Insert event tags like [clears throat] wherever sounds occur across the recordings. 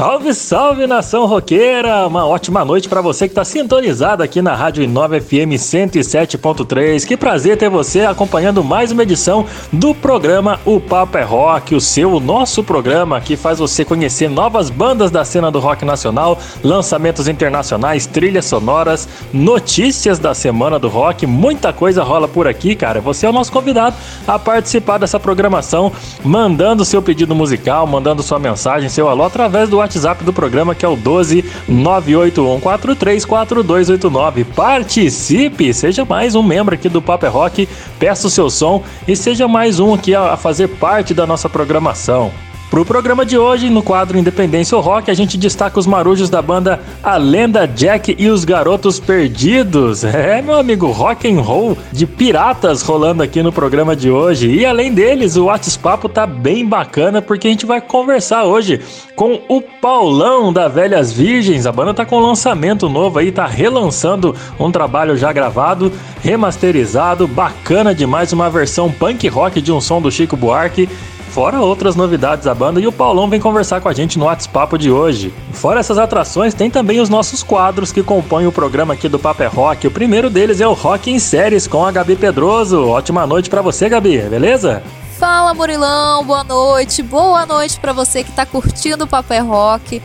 Salve, salve nação roqueira! Uma ótima noite para você que está sintonizado aqui na Rádio Inova FM 107.3. Que prazer ter você acompanhando mais uma edição do programa O Papo é Rock, o seu, o nosso programa que faz você conhecer novas bandas da cena do rock nacional, lançamentos internacionais, trilhas sonoras, notícias da semana do rock, muita coisa rola por aqui, cara. Você é o nosso convidado a participar dessa programação, mandando seu pedido musical, mandando sua mensagem, seu alô através do WhatsApp do programa que é o 12 981434289. Participe, seja mais um membro aqui do Paper é Rock, peça o seu som e seja mais um aqui a fazer parte da nossa programação. Pro programa de hoje, no quadro Independência ou Rock, a gente destaca os marujos da banda A Lenda Jack e os Garotos Perdidos. [laughs] É, meu amigo, rock and roll de piratas rolando aqui no programa de hoje. E além deles, o WhatsApp tá bem bacana porque a gente vai conversar hoje com o Paulão da Velhas Virgens. A banda tá com um lançamento novo aí, tá relançando um trabalho já gravado, remasterizado, bacana demais, uma versão punk rock de um som do Chico Buarque. Fora outras novidades da banda, e o Paulão vem conversar com a gente no WhatsApp de hoje. Fora essas atrações, tem também os nossos quadros que compõem o programa aqui do Paper é Rock. O primeiro deles é o Rock em Séries com a Gabi Pedroso. Ótima noite para você, Gabi, beleza? Fala, Murilão, boa noite. Boa noite para você que tá curtindo o Paper é Rock.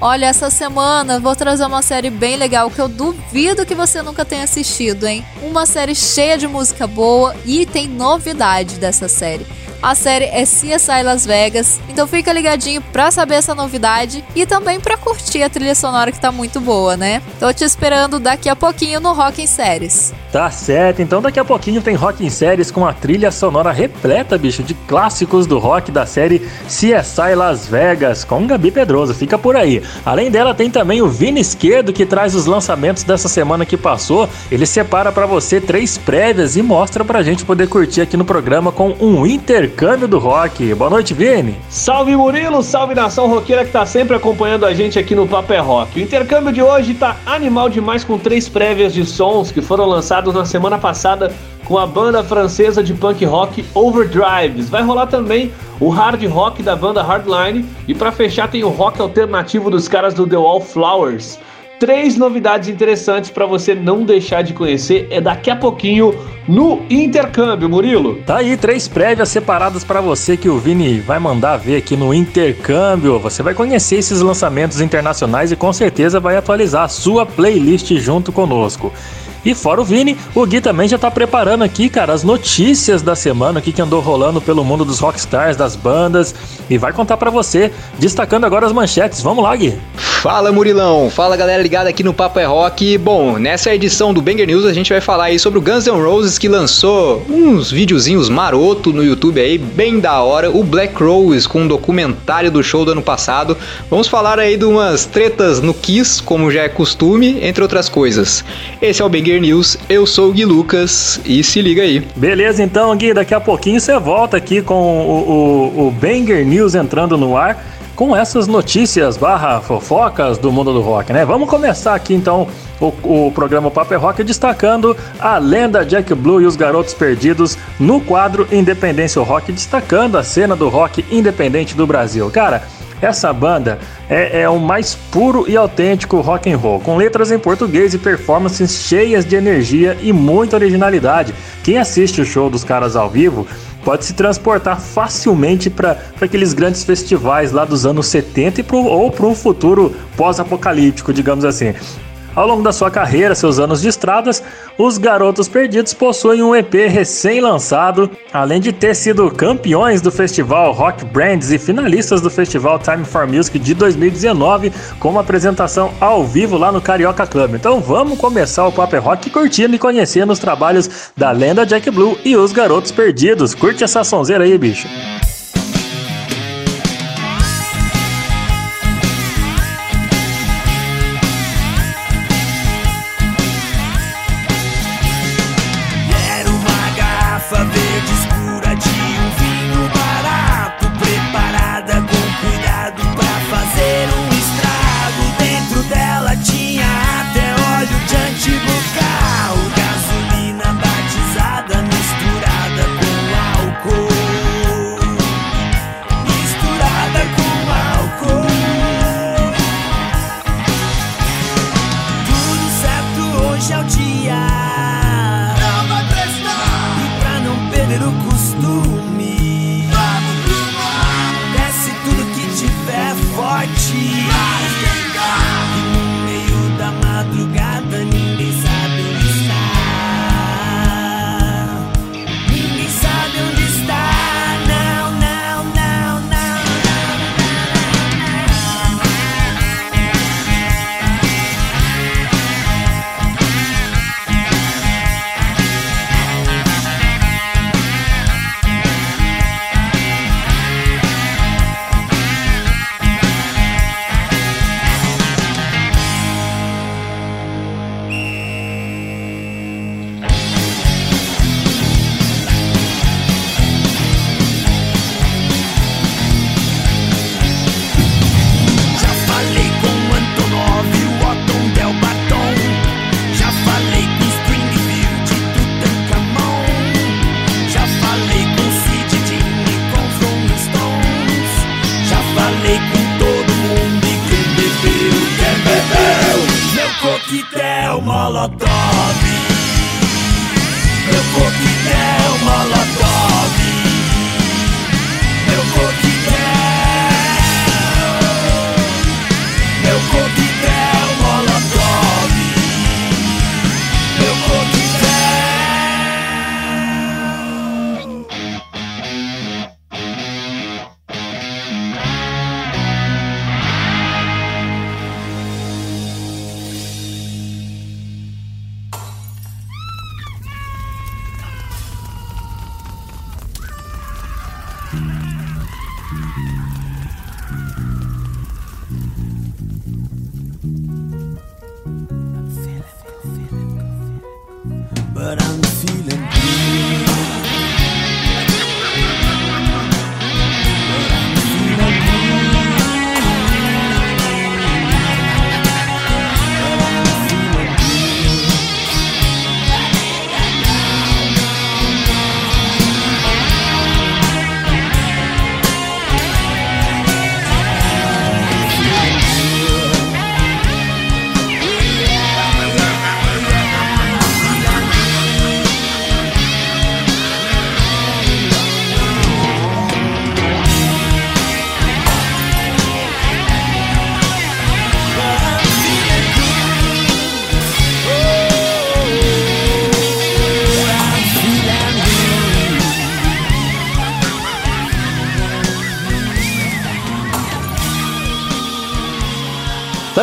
Olha, essa semana vou trazer uma série bem legal que eu duvido que você nunca tenha assistido, hein? Uma série cheia de música boa e tem novidade dessa série. A série é CSI Las Vegas, então fica ligadinho pra saber essa novidade e também pra curtir a trilha sonora que tá muito boa, né? Tô te esperando daqui a pouquinho no Rock em Séries. Tá certo, então daqui a pouquinho tem Rock em Séries com a trilha sonora repleta, bicho, de clássicos do rock da série CSI Las Vegas, com Gabi Pedroso, fica por aí. Além dela tem também o Vini Esquerdo que traz os lançamentos dessa semana que passou. Ele separa para você três prévias e mostra pra gente poder curtir aqui no programa com um intercâmbio do rock. Boa noite, Vini. Salve Murilo, salve nação roqueira que tá sempre acompanhando a gente aqui no Paper é Rock. O intercâmbio de hoje tá animal demais com três prévias de sons que foram lançados lançados na semana passada com a banda francesa de punk rock Overdrives. Vai rolar também o hard rock da banda Hardline e para fechar tem o rock alternativo dos caras do The Wallflowers. Três novidades interessantes para você não deixar de conhecer é daqui a pouquinho no intercâmbio, Murilo. Tá aí três prévias separadas para você que o Vini vai mandar ver aqui no intercâmbio. Você vai conhecer esses lançamentos internacionais e com certeza vai atualizar a sua playlist junto conosco. E fora o Vini, o Gui também já tá preparando aqui, cara, as notícias da semana, o que, que andou rolando pelo mundo dos rockstars, das bandas, e vai contar para você, destacando agora as manchetes. Vamos lá, Gui. Fala Murilão, fala galera ligada aqui no Papo é Rock. Bom, nessa edição do Banger News a gente vai falar aí sobre o Guns N' Roses que lançou uns videozinhos maroto no YouTube aí, bem da hora. O Black Rose com um documentário do show do ano passado. Vamos falar aí de umas tretas no Kiss, como já é costume, entre outras coisas. Esse é o Banger News, eu sou o Gui Lucas e se liga aí. Beleza, então Gui, daqui a pouquinho você volta aqui com o, o, o Banger News entrando no ar com essas notícias barra fofocas do mundo do rock, né? Vamos começar aqui então o, o programa Paper Rock destacando a lenda Jack Blue e os Garotos Perdidos no quadro Independência Rock, destacando a cena do rock independente do Brasil. Cara, essa banda é, é, o mais puro e autêntico rock and roll, com letras em português e performances cheias de energia e muita originalidade. Quem assiste o show dos caras ao vivo pode se transportar facilmente para aqueles grandes festivais lá dos anos 70 pro, ou para um futuro pós-apocalíptico, digamos assim. Ao longo da sua carreira, seus anos de estradas, os Garotos Perdidos possuem um EP recém-lançado, além de ter sido campeões do festival Rock Brands e finalistas do festival Time for Music de 2019, com uma apresentação ao vivo lá no Carioca Club. Então vamos começar o Paper Rock curtindo e conhecendo os trabalhos da lenda Jack Blue e os Garotos Perdidos. Curte essa sonzeira aí, bicho.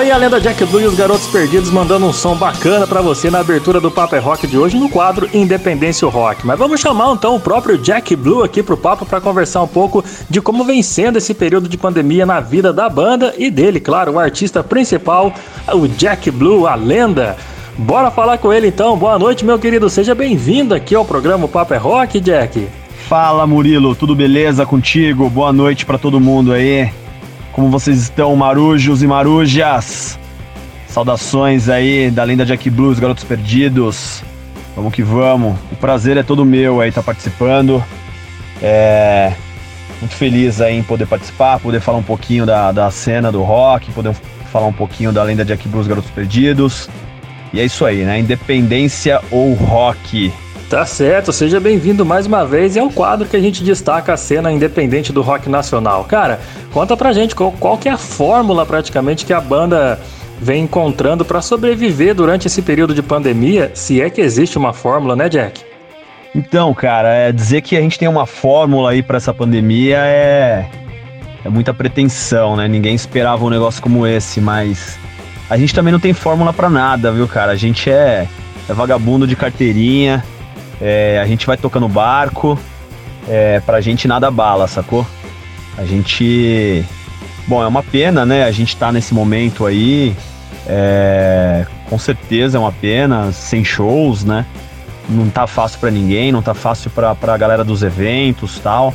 Aí a lenda Jack Blue e os Garotos Perdidos mandando um som bacana pra você na abertura do Papo é Rock de hoje no quadro Independência Rock. Mas vamos chamar então o próprio Jack Blue aqui pro papo pra conversar um pouco de como vem sendo esse período de pandemia na vida da banda e dele, claro, o artista principal, o Jack Blue, a lenda. Bora falar com ele então. Boa noite, meu querido. Seja bem-vindo aqui ao programa Papo é Rock, Jack. Fala Murilo, tudo beleza contigo? Boa noite pra todo mundo aí. Como vocês estão, marujos e marujas? Saudações aí da lenda Jack Blues, Garotos Perdidos. Vamos que vamos. O prazer é todo meu aí estar participando. É muito feliz aí em poder participar, poder falar um pouquinho da, da cena do rock, poder falar um pouquinho da lenda Jack Blues, Garotos Perdidos. E é isso aí, né? Independência ou rock. Tá certo, seja bem-vindo mais uma vez e é o quadro que a gente destaca a cena independente do rock nacional. Cara, conta pra gente qual, qual que é a fórmula praticamente que a banda vem encontrando pra sobreviver durante esse período de pandemia, se é que existe uma fórmula, né, Jack? Então, cara, é dizer que a gente tem uma fórmula aí pra essa pandemia é é muita pretensão, né? Ninguém esperava um negócio como esse, mas a gente também não tem fórmula pra nada, viu, cara? A gente é, é vagabundo de carteirinha, é, a gente vai tocando barco, é, pra gente nada bala, sacou? A gente. Bom, é uma pena, né? A gente tá nesse momento aí. é, com certeza é uma pena, sem shows, né? Não tá fácil pra ninguém, não tá fácil pra, pra galera dos eventos tal.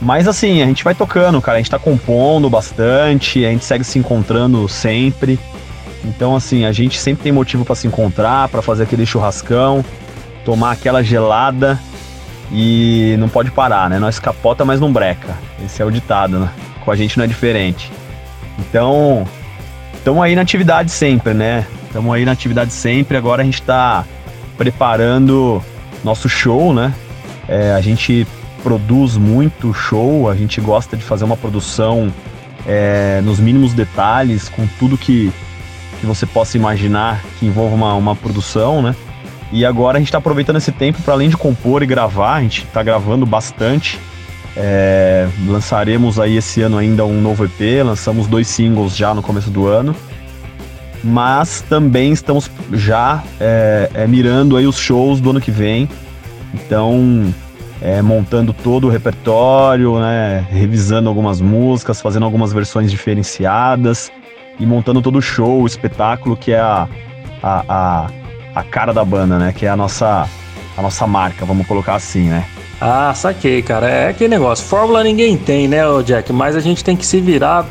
Mas assim, a gente vai tocando, cara. A gente tá compondo bastante, a gente segue se encontrando sempre. Então, assim, a gente sempre tem motivo pra se encontrar, pra fazer aquele churrascão, tomar aquela gelada e não pode parar, né? Nós capota, mas não breca. Esse é o ditado, né? Com a gente não é diferente. Então, estamos aí na atividade sempre, né? Estamos aí na atividade sempre. Agora a gente tá preparando nosso show, né? É, a gente produz muito show, a gente gosta de fazer uma produção é, nos mínimos detalhes, com tudo que, que você possa imaginar que envolva uma, uma produção, né? E agora a gente está aproveitando esse tempo para além de compor e gravar, a gente está gravando bastante. É, lançaremos aí esse ano ainda um novo EP, lançamos dois singles já no começo do ano. Mas também estamos já é, é, mirando aí os shows do ano que vem. Então, é, montando todo o repertório, né, revisando algumas músicas, fazendo algumas versões diferenciadas e montando todo o show, o espetáculo que é a, a, a, a cara da banda, né? Que é a nossa, a nossa marca, vamos colocar assim, né? Ah, saquei, cara. É aquele negócio. Fórmula ninguém tem, né, Jack? Mas a gente tem que se virar,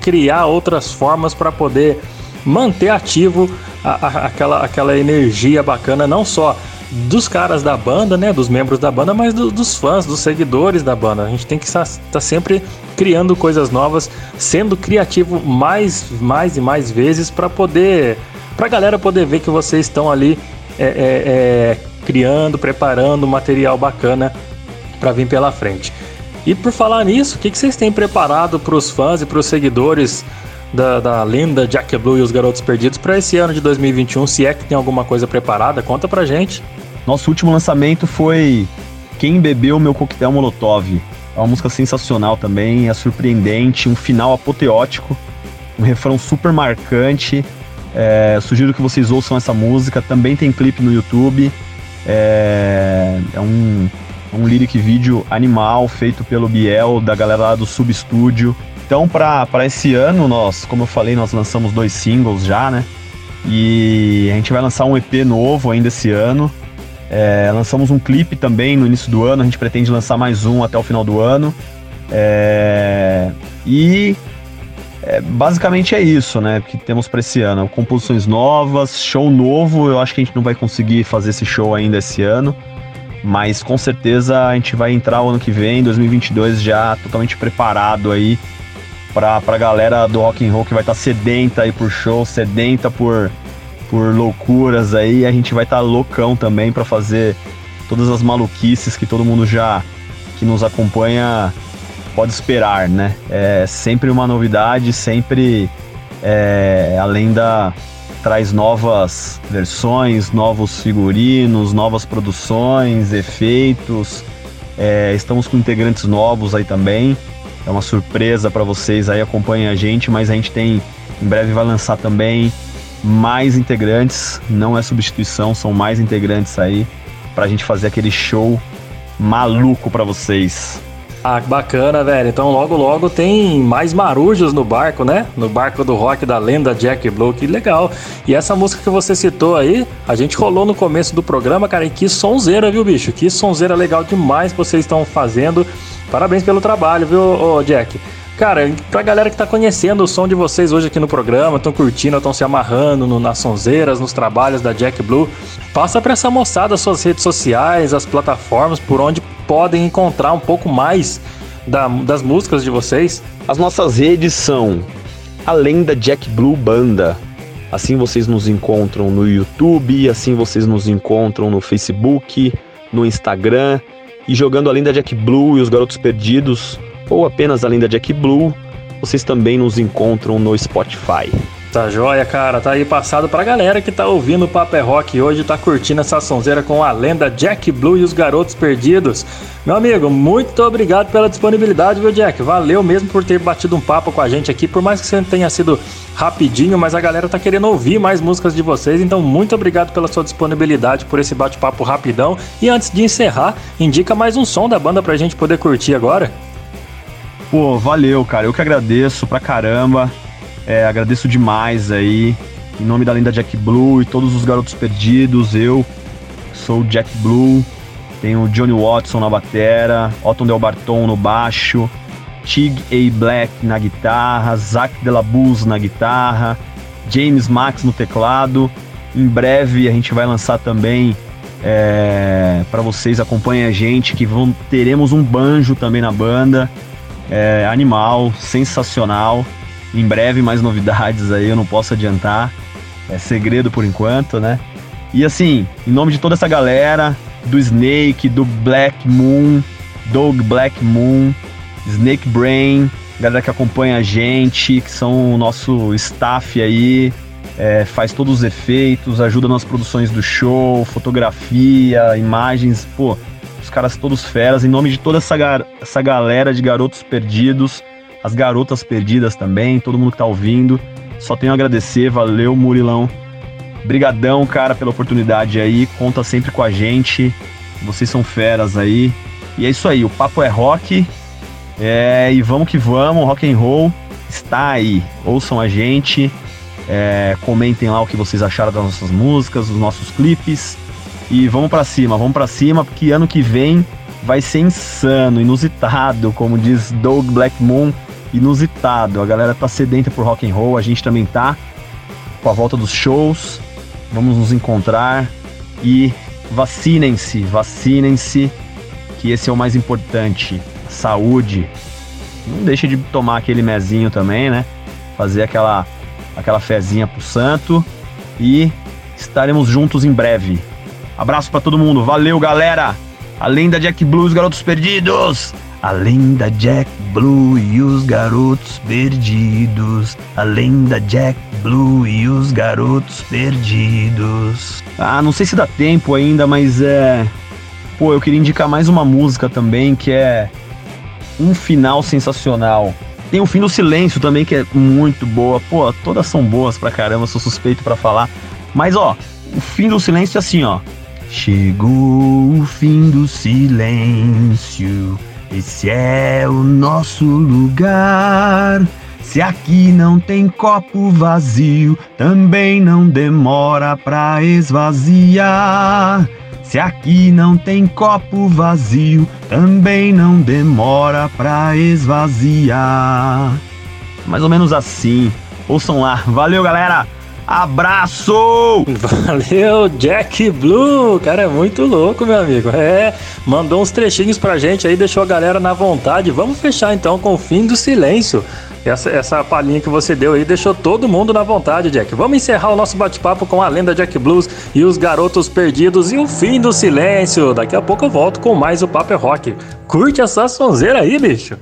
criar outras formas para poder manter ativo a, a, aquela, aquela energia bacana, não só dos caras da banda, né, dos membros da banda, mas do, dos fãs, dos seguidores da banda. A gente tem que estar tá sempre criando coisas novas, sendo criativo mais, mais e mais vezes para poder pra galera poder ver que vocês estão ali é, é, é, criando, preparando material bacana para vir pela frente. E por falar nisso, o que, que vocês têm preparado para os fãs e para os seguidores da, da lenda Jack Blue e os Garotos Perdidos para esse ano de 2021? Se é que tem alguma coisa preparada, conta pra gente. Nosso último lançamento foi Quem Bebeu Meu Coquetel Molotov. É uma música sensacional também, é surpreendente, um final apoteótico, um refrão super marcante. É, sugiro que vocês ouçam essa música. Também tem clipe no YouTube. É, é um, um lyric vídeo animal feito pelo Biel, da galera lá do Substúdio. Então, para esse ano, nós, como eu falei, nós lançamos dois singles já, né? E a gente vai lançar um EP novo ainda esse ano. É, lançamos um clipe também no início do ano, a gente pretende lançar mais um até o final do ano. É, e é, basicamente é isso, né? Que temos para esse ano. Composições novas, show novo. Eu acho que a gente não vai conseguir fazer esse show ainda esse ano, mas com certeza a gente vai entrar o ano que vem, 2022, já totalmente preparado aí para a galera do rock and roll que vai estar tá sedenta aí por show, sedenta por por loucuras aí, a gente vai estar tá loucão também para fazer todas as maluquices que todo mundo já que nos acompanha pode esperar, né? É sempre uma novidade, sempre é, a lenda traz novas versões, novos figurinos, novas produções, efeitos. É, estamos com integrantes novos aí também. É uma surpresa para vocês aí, acompanhem a gente, mas a gente tem em breve vai lançar também mais integrantes, não é substituição, são mais integrantes aí pra gente fazer aquele show maluco pra vocês. Ah, bacana, velho. Então logo logo tem mais marujos no barco, né? No barco do rock da lenda Jack Blue, que legal. E essa música que você citou aí, a gente rolou no começo do programa, cara, e que sonzeira, viu, bicho? Que sonzeira legal demais que vocês estão fazendo. Parabéns pelo trabalho, viu, Jack? Cara, pra galera que tá conhecendo o som de vocês hoje aqui no programa, estão curtindo, estão se amarrando no, nas sonzeiras, nos trabalhos da Jack Blue, passa pra essa moçada as suas redes sociais, as plataformas por onde podem encontrar um pouco mais da, das músicas de vocês. As nossas redes são além da Jack Blue Banda. Assim vocês nos encontram no YouTube, assim vocês nos encontram no Facebook, no Instagram e jogando além da Jack Blue e os Garotos Perdidos ou apenas além da Jack Blue, vocês também nos encontram no Spotify. Tá joia, cara. Tá aí passado pra galera que tá ouvindo o Paper é Rock hoje, tá curtindo essa sonzeira com a lenda Jack Blue e os Garotos Perdidos. Meu amigo, muito obrigado pela disponibilidade, viu, Jack? Valeu mesmo por ter batido um papo com a gente aqui, por mais que você tenha sido rapidinho, mas a galera tá querendo ouvir mais músicas de vocês, então muito obrigado pela sua disponibilidade, por esse bate-papo rapidão. E antes de encerrar, indica mais um som da banda pra gente poder curtir agora. Pô, valeu, cara. Eu que agradeço pra caramba. É, agradeço demais aí. Em nome da Lenda Jack Blue e todos os garotos perdidos, eu sou Jack Blue. Tenho Johnny Watson na batera, Otton Del Barton no baixo, Tig A. Black na guitarra, Zach Delabuz na guitarra, James Max no teclado. Em breve a gente vai lançar também é, para vocês acompanhem a gente que vão, teremos um banjo também na banda é, animal, sensacional. Em breve mais novidades aí, eu não posso adiantar. É segredo por enquanto, né? E assim, em nome de toda essa galera, do Snake, do Black Moon, Dog Black Moon, Snake Brain, galera que acompanha a gente, que são o nosso staff aí, é, faz todos os efeitos, ajuda nas produções do show, fotografia, imagens, pô, caras todos feras, em nome de toda essa, essa galera de garotos perdidos, as garotas perdidas também, todo mundo que tá ouvindo. Só tenho a agradecer, valeu Murilão. Brigadão, cara, pela oportunidade aí, conta sempre com a gente. Vocês são feras aí. E é isso aí, o papo é rock. É, e vamos que vamos, rock and roll está aí. Ouçam a gente, é, comentem lá o que vocês acharam das nossas músicas, dos nossos clipes. E vamos para cima, vamos para cima, porque ano que vem vai ser insano, inusitado, como diz Doug Black Moon, inusitado. A galera tá sedenta por rock and roll, a gente também tá com a volta dos shows. Vamos nos encontrar e vacinem-se, vacinem-se, que esse é o mais importante. Saúde. Não deixe de tomar aquele mezinho também, né? Fazer aquela aquela fezinha pro santo e estaremos juntos em breve. Abraço pra todo mundo, valeu galera! Além da Jack Blue e os Garotos Perdidos! Além da Jack Blue e os Garotos Perdidos. Além da Jack Blue e os Garotos Perdidos. Ah, não sei se dá tempo ainda, mas é. Pô, eu queria indicar mais uma música também que é um final sensacional. Tem o fim do silêncio também que é muito boa. Pô, todas são boas pra caramba, sou suspeito pra falar. Mas ó, o fim do silêncio é assim, ó. Chegou o fim do silêncio. Esse é o nosso lugar. Se aqui não tem copo vazio, também não demora pra esvaziar. Se aqui não tem copo vazio, também não demora pra esvaziar. Mais ou menos assim. Ouçam lá. Valeu, galera! Abraço! Valeu, Jack Blue! Cara, é muito louco, meu amigo. É, mandou uns trechinhos pra gente aí, deixou a galera na vontade. Vamos fechar então com o fim do silêncio. Essa, essa palhinha que você deu aí deixou todo mundo na vontade, Jack. Vamos encerrar o nosso bate-papo com a lenda Jack Blues e os garotos perdidos e o fim do silêncio. Daqui a pouco eu volto com mais o Papo é Rock. Curte essa sonzeira aí, bicho.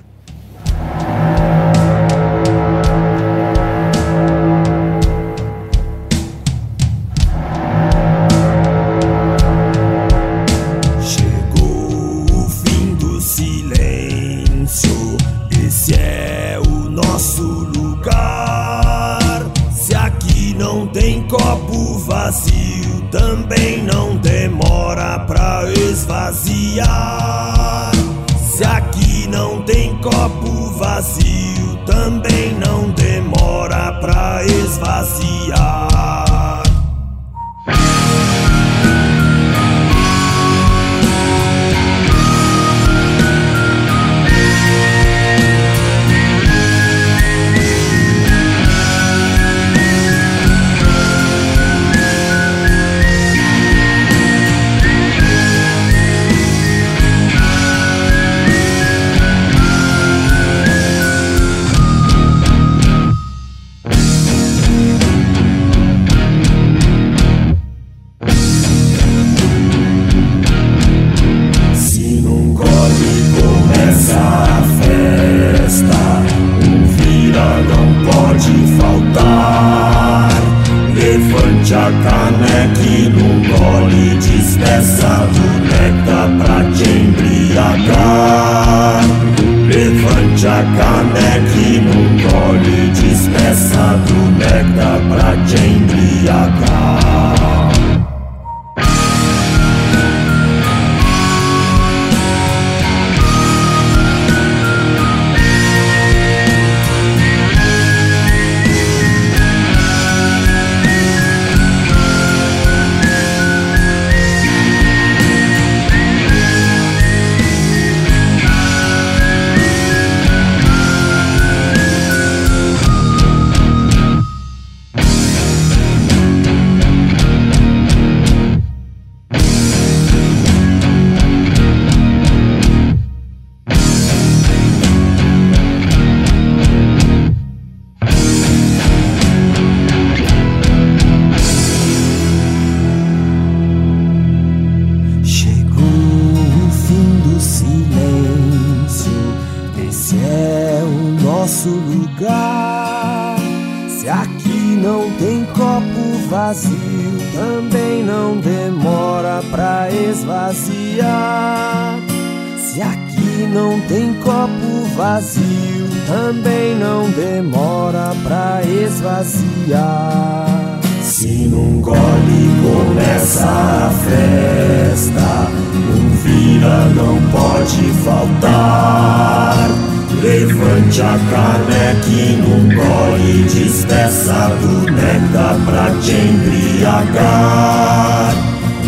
Despeça do néctar pra te embriagar.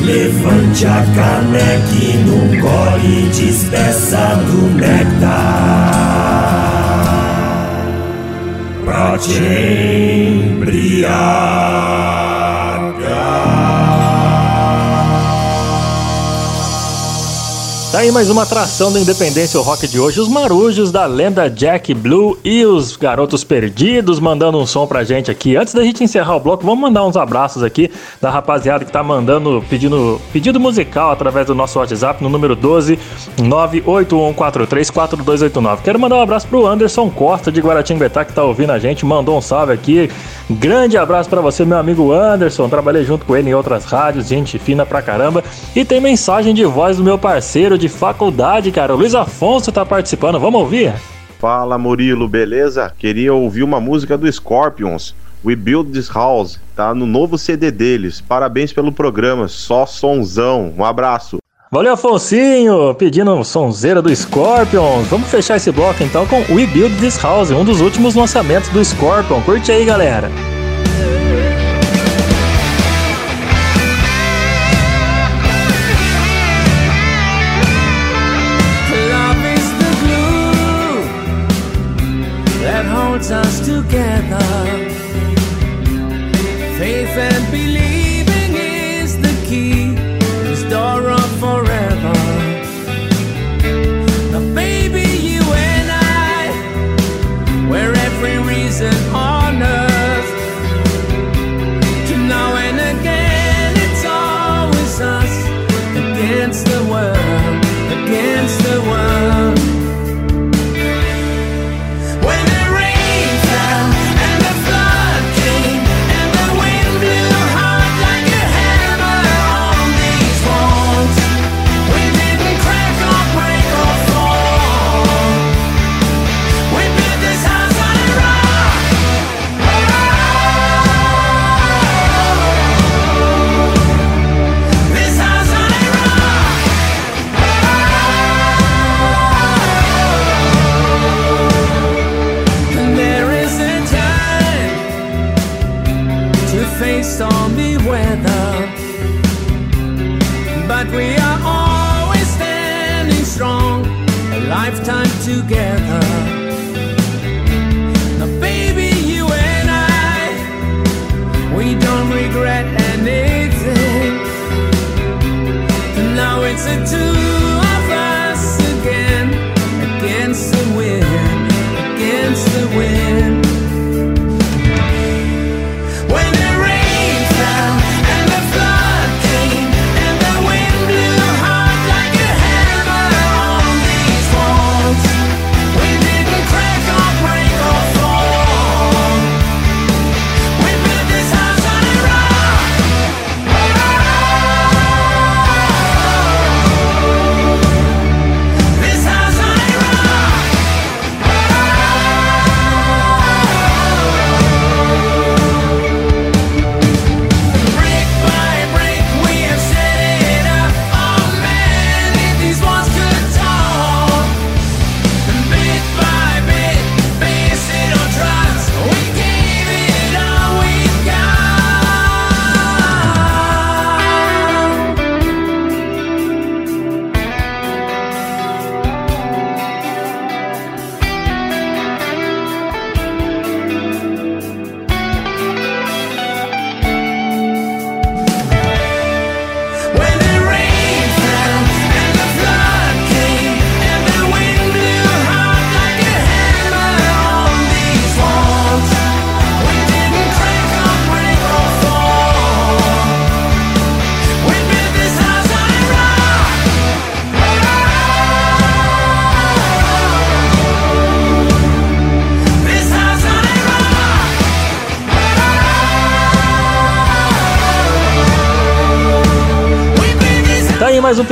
Levante a caneca e num gole despeça do néctar pra te embriagar. Aí mais uma atração do Independência Rock de hoje, os marujos da lenda Jack Blue e os garotos perdidos mandando um som pra gente aqui. Antes da gente encerrar o bloco, vamos mandar uns abraços aqui da rapaziada que tá mandando pedindo pedido musical através do nosso WhatsApp no número 12 981434289. Quero mandar um abraço pro Anderson Costa de Guaratinguetá que tá ouvindo a gente, mandou um salve aqui. Grande abraço para você, meu amigo Anderson. Trabalhei junto com ele em outras rádios, gente fina pra caramba. E tem mensagem de voz do meu parceiro de faculdade, cara. O Luiz Afonso tá participando. Vamos ouvir? Fala Murilo, beleza? Queria ouvir uma música do Scorpions. We Build This House, tá no novo CD deles. Parabéns pelo programa, só sonzão. Um abraço. Valeu, Afonsinho, pedindo sonzeira do Scorpions. Vamos fechar esse bloco então com We Build This House, um dos últimos lançamentos do Scorpion. Curte aí, galera.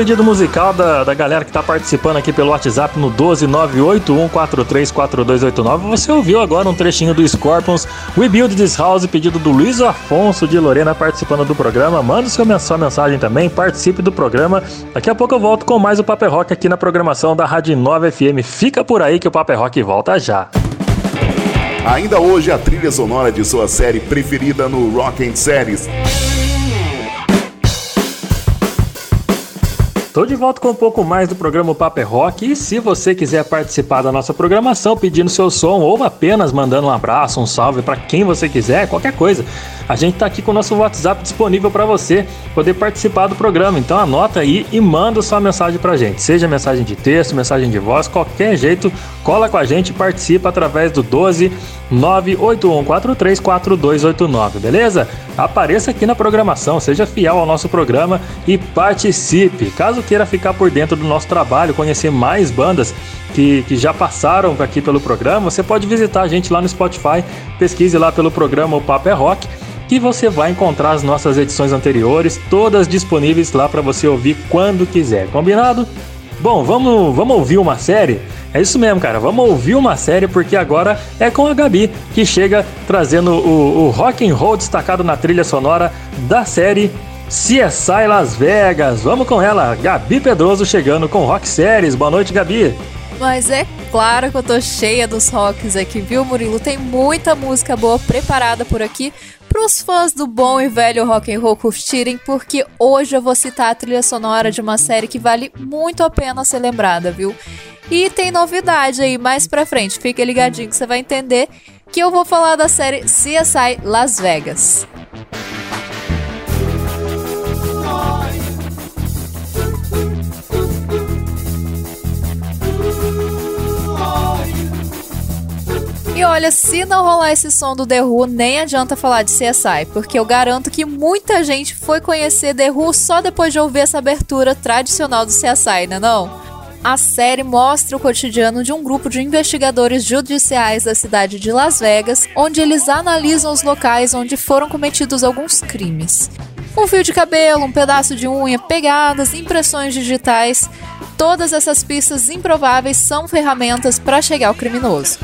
Pedido musical da, da galera que tá participando aqui pelo WhatsApp no 12981434289. Você ouviu agora um trechinho do Scorpions, We Build This House, pedido do Luiz Afonso de Lorena participando do programa. Manda seu, sua mensagem também, participe do programa. Daqui a pouco eu volto com mais o Paper Rock aqui na programação da Rádio 9 FM. Fica por aí que o Paper Rock volta já. Ainda hoje a trilha sonora de sua série preferida no Rock and Series. Tô de volta com um pouco mais do programa Paper é Rock e se você quiser participar da nossa programação pedindo seu som ou apenas mandando um abraço, um salve para quem você quiser, qualquer coisa, a gente tá aqui com o nosso WhatsApp disponível para você poder participar do programa. Então anota aí e manda sua mensagem pra gente, seja mensagem de texto, mensagem de voz, qualquer jeito, cola com a gente, participa através do 12 981434289, beleza? Apareça aqui na programação, seja fiel ao nosso programa e participe. Caso queira ficar por dentro do nosso trabalho, conhecer mais bandas que, que já passaram aqui pelo programa, você pode visitar a gente lá no Spotify, pesquise lá pelo programa O Papo é Rock que você vai encontrar as nossas edições anteriores, todas disponíveis lá para você ouvir quando quiser. Combinado? Bom, vamos, vamos ouvir uma série? É isso mesmo, cara. Vamos ouvir uma série porque agora é com a Gabi que chega trazendo o, o rock and roll destacado na trilha sonora da série CSI Las Vegas. Vamos com ela, Gabi Pedroso chegando com Rock Séries. Boa noite, Gabi. Mas é claro que eu tô cheia dos rocks aqui, viu, Murilo? Tem muita música boa preparada por aqui para os fãs do bom e velho rock and roll curtirem, porque hoje eu vou citar a trilha sonora de uma série que vale muito a pena ser lembrada, viu? E tem novidade aí mais pra frente, fica ligadinho que você vai entender que eu vou falar da série CSI Las Vegas. E olha, se não rolar esse som do The Who, nem adianta falar de CSI, porque eu garanto que muita gente foi conhecer The Who só depois de ouvir essa abertura tradicional do CSI, né não? A série mostra o cotidiano de um grupo de investigadores judiciais da cidade de Las Vegas, onde eles analisam os locais onde foram cometidos alguns crimes. Um fio de cabelo, um pedaço de unha, pegadas, impressões digitais, todas essas pistas improváveis são ferramentas para chegar ao criminoso.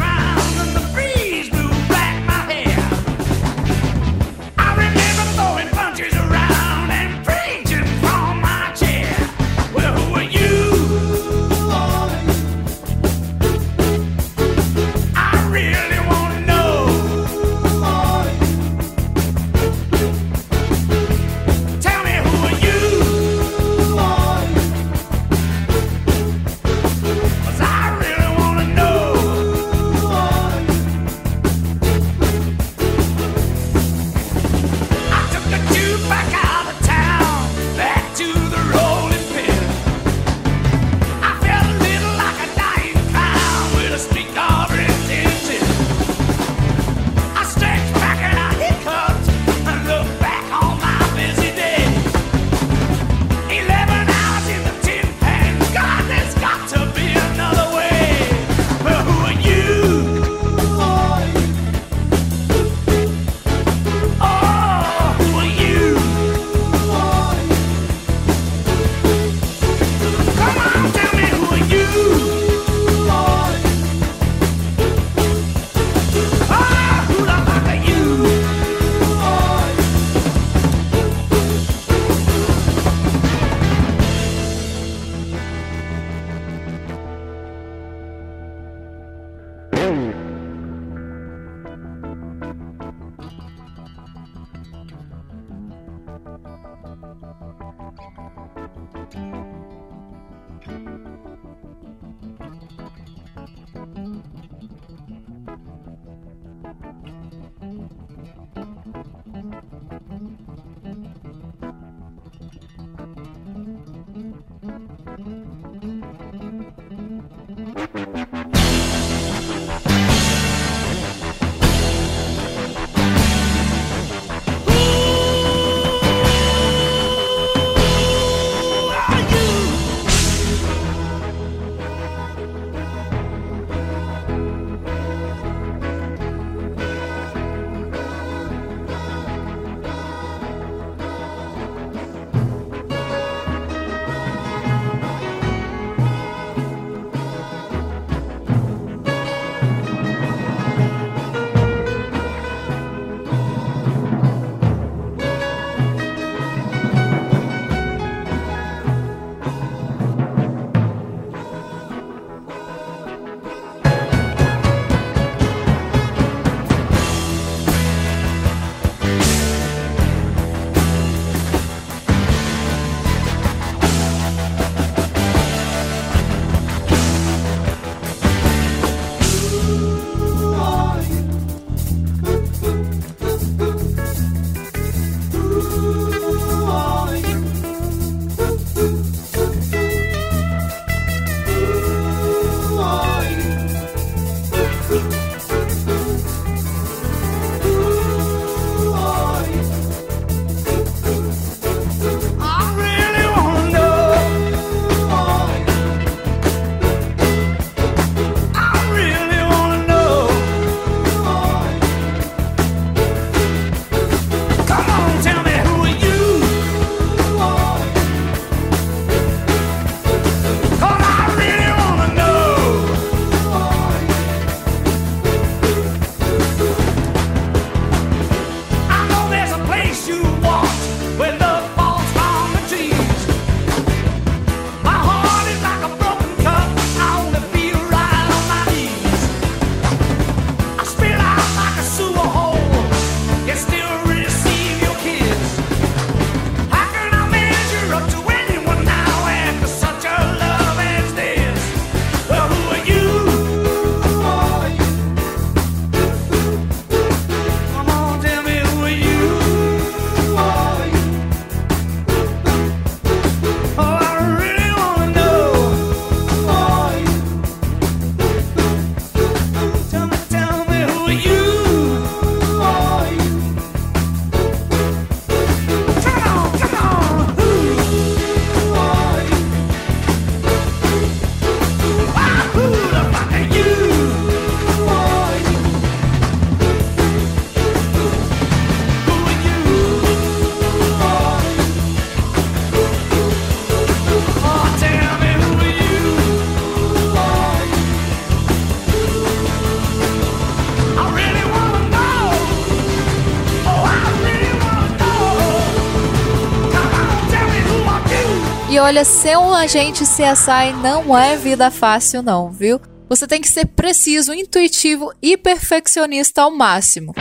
Olha, ser um agente CSI não é vida fácil não, viu? Você tem que ser preciso, intuitivo e perfeccionista ao máximo.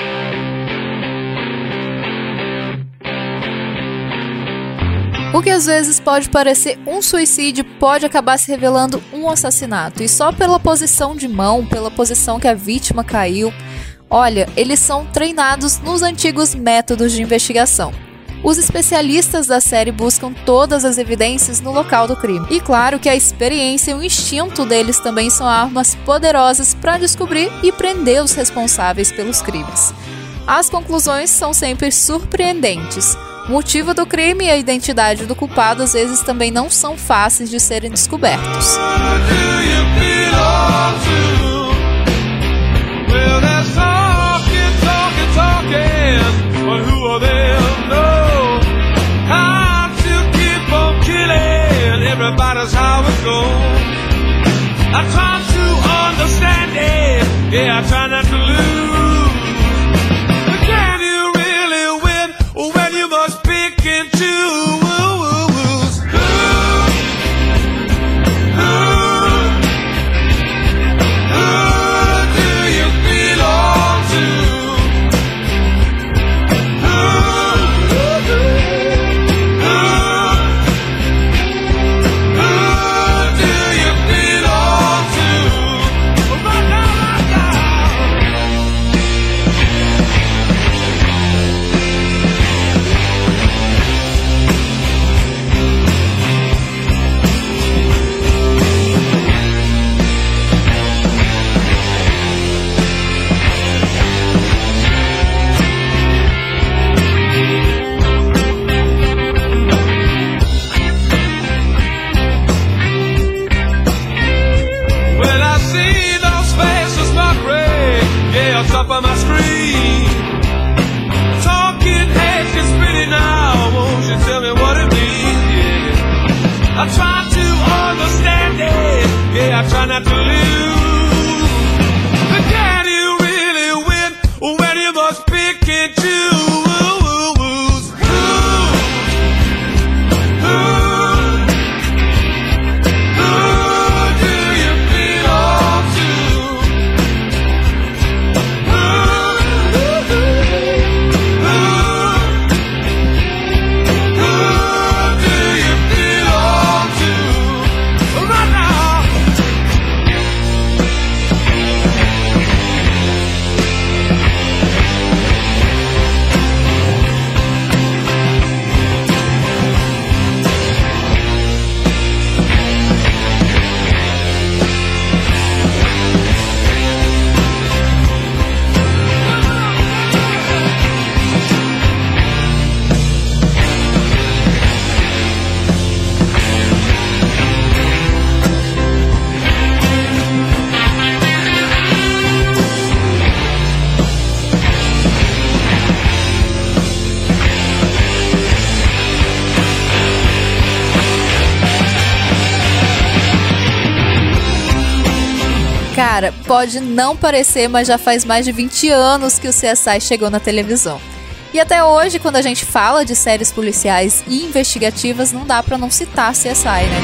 O que às vezes pode parecer um suicídio pode acabar se revelando um assassinato. E só pela posição de mão, pela posição que a vítima caiu, olha, eles são treinados nos antigos métodos de investigação. Os especialistas da série buscam todas as evidências no local do crime. E claro que a experiência e o instinto deles também são armas poderosas para descobrir e prender os responsáveis pelos crimes. As conclusões são sempre surpreendentes. O motivo do crime e a identidade do culpado às vezes também não são fáceis de serem descobertos. is how it goes. I try to understand it. Yeah, I try to pode não parecer, mas já faz mais de 20 anos que o CSI chegou na televisão. E até hoje, quando a gente fala de séries policiais e investigativas, não dá para não citar CSI, né?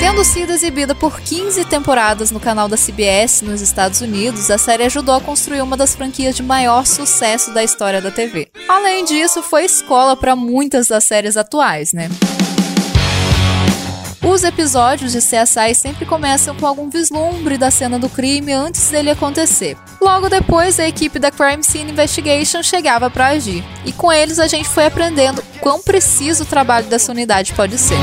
Tendo sido exibida por 15 temporadas no canal da CBS nos Estados Unidos, a série ajudou a construir uma das franquias de maior sucesso da história da TV. Além disso, foi escola para muitas das séries atuais, né? Os episódios de CSI sempre começam com algum vislumbre da cena do crime antes dele acontecer. Logo depois, a equipe da Crime Scene Investigation chegava para agir, e com eles a gente foi aprendendo quão preciso o trabalho dessa unidade pode ser.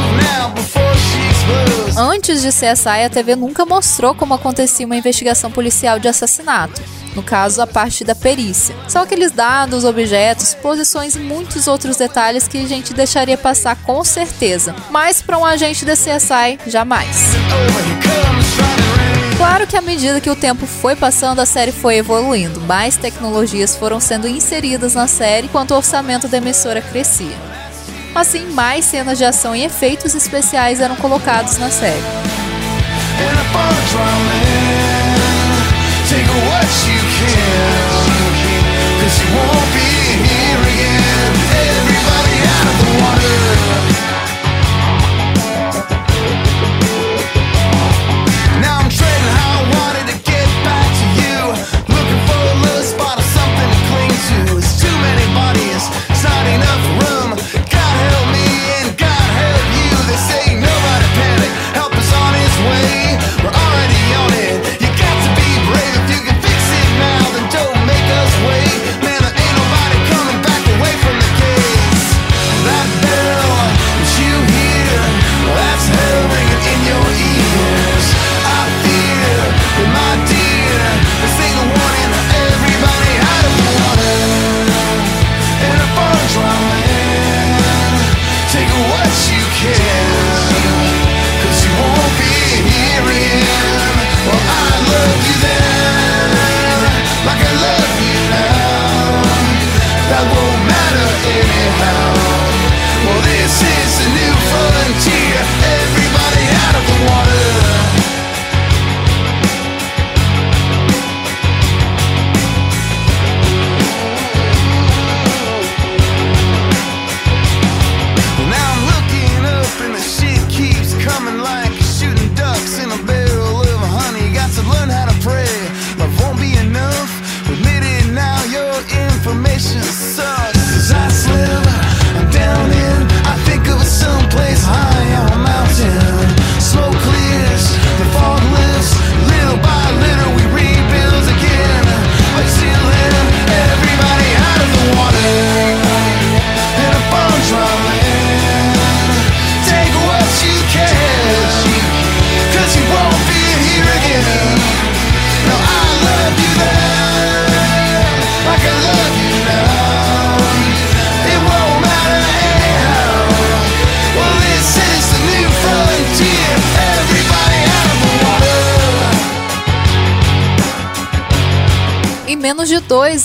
Antes de CSI, a TV nunca mostrou como acontecia uma investigação policial de assassinato no caso a parte da perícia. São aqueles dados, objetos, posições e muitos outros detalhes que a gente deixaria passar com certeza, mas para um agente da CSI, jamais. Claro que à medida que o tempo foi passando, a série foi evoluindo, mais tecnologias foram sendo inseridas na série enquanto o orçamento da emissora crescia. Assim, mais cenas de ação e efeitos especiais eram colocados na série. him Cause you won't be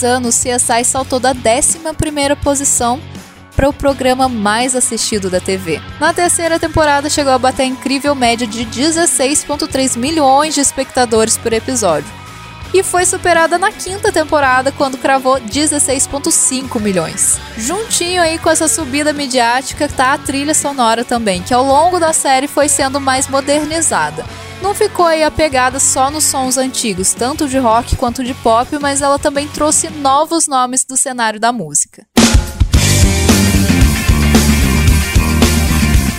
anos, CSI saltou da 11ª posição para o programa mais assistido da TV. Na terceira temporada, chegou a bater a incrível média de 16,3 milhões de espectadores por episódio. E foi superada na quinta temporada, quando cravou 16,5 milhões. Juntinho aí com essa subida midiática tá a trilha sonora também, que ao longo da série foi sendo mais modernizada. Não ficou aí apegada só nos sons antigos, tanto de rock quanto de pop, mas ela também trouxe novos nomes do cenário da música.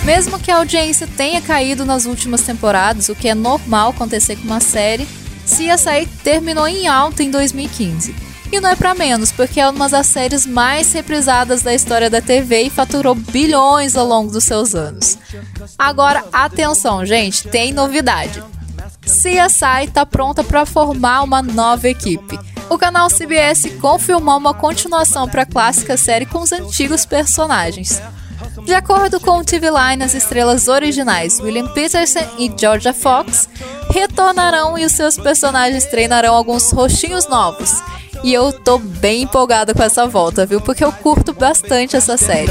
Mesmo que a audiência tenha caído nas últimas temporadas, o que é normal acontecer com uma série, CSI terminou em alta em 2015. E não é pra menos, porque é uma das séries mais reprisadas da história da TV e faturou bilhões ao longo dos seus anos. Agora, atenção, gente, tem novidade. CSI está pronta para formar uma nova equipe. O canal CBS confirmou uma continuação para a clássica série com os antigos personagens. De acordo com o TV Line, as estrelas originais William Peterson e Georgia Fox retornarão e os seus personagens treinarão alguns rostinhos novos. E eu tô bem empolgada com essa volta, viu? Porque eu curto bastante essa série.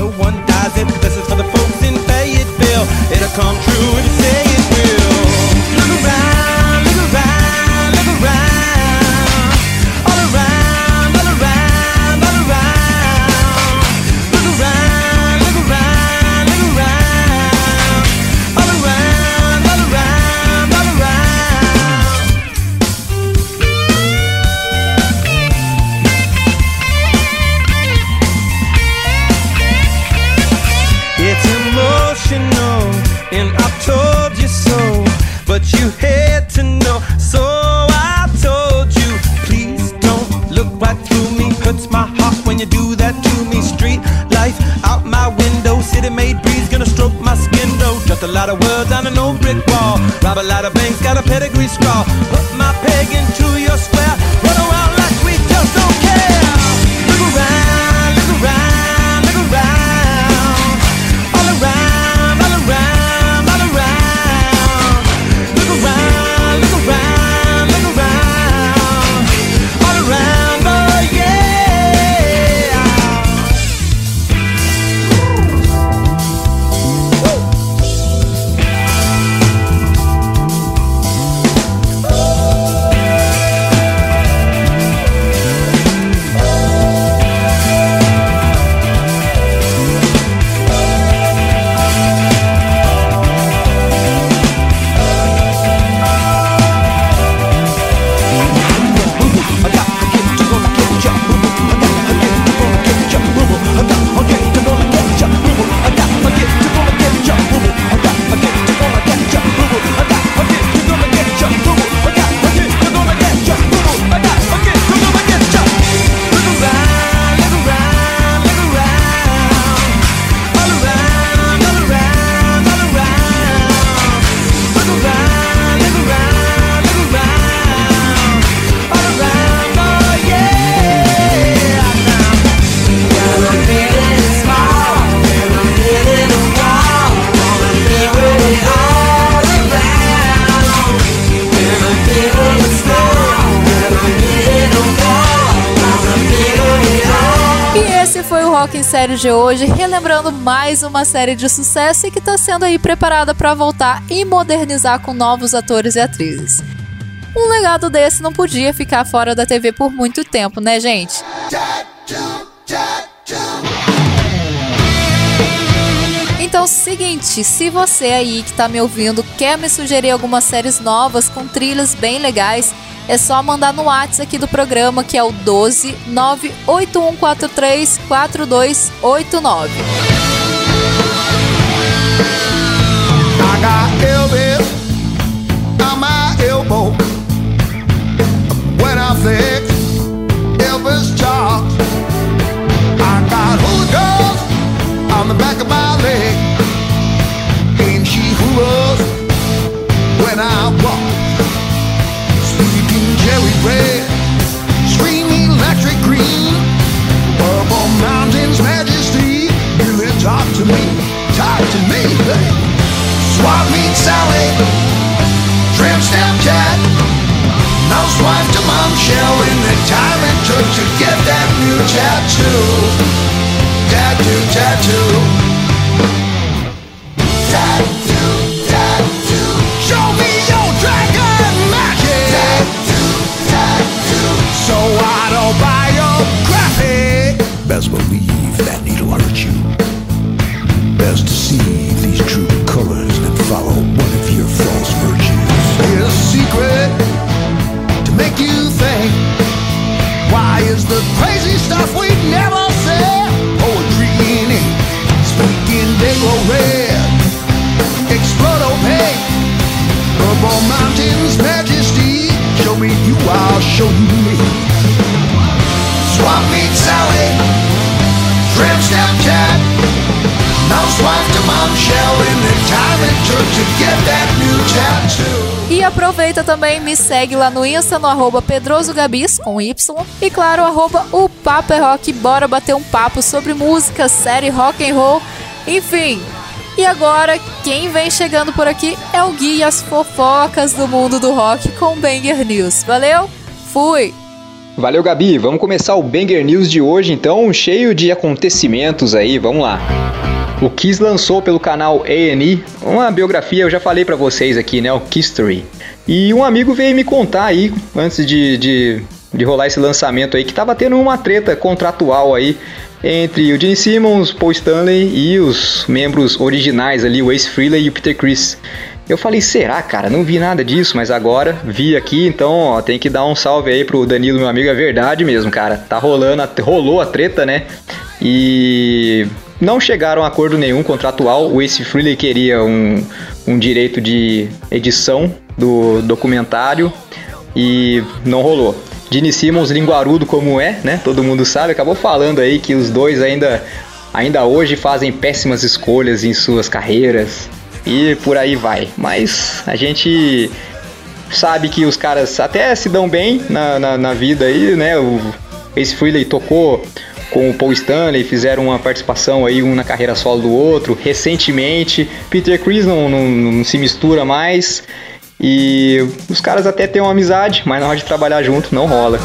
Uma série de sucesso e que está sendo aí preparada para voltar e modernizar com novos atores e atrizes. Um legado desse não podia ficar fora da TV por muito tempo, né, gente? Então, seguinte, se você aí que tá me ouvindo quer me sugerir algumas séries novas com trilhas bem legais, é só mandar no WhatsApp aqui do programa, que é o 12 98143 4289. When I think Elvis talks, I got on the back of my leg. And she hooves when I walk. Cherry red, scream electric green. Mountains majesty, talk to me, talk to me. Swap meet Sally, stamp cat. Housewife to mom shell in the time it took to get that new. Tattoo, tattoo. Tattoo, também, me segue lá no Insta, no arroba pedrosogabis, com Y. E claro, arroba o Papo é Rock. Bora bater um papo sobre música, série, rock and roll, enfim. E agora, quem vem chegando por aqui é o Gui as fofocas do mundo do rock com Banger News. Valeu? Fui! Valeu, Gabi. Vamos começar o Banger News de hoje, então, cheio de acontecimentos aí. Vamos lá. O Kiss lançou pelo canal A&E uma biografia, eu já falei pra vocês aqui, né, o History. E um amigo veio me contar aí, antes de, de, de rolar esse lançamento aí, que tava tendo uma treta contratual aí entre o Gene Simmons, Paul Stanley e os membros originais ali, o Ace Frehley e o Peter Criss. Eu falei, será, cara? Não vi nada disso, mas agora vi aqui, então ó, tem que dar um salve aí pro Danilo, meu amigo. É verdade mesmo, cara. Tá rolando, rolou a treta, né? E não chegaram a acordo nenhum contratual. O Ace Frehley queria um, um direito de edição do documentário e não rolou. Gene Simmons, linguarudo como é, né? Todo mundo sabe, acabou falando aí que os dois ainda, ainda hoje fazem péssimas escolhas em suas carreiras e por aí vai. Mas a gente sabe que os caras até se dão bem na, na, na vida aí, né? O Ace Frehley tocou com o Paul Stanley, fizeram uma participação aí, um na carreira solo do outro. Recentemente, Peter Criss não, não, não se mistura mais. E os caras até têm uma amizade, mas na hora de trabalhar junto não rola.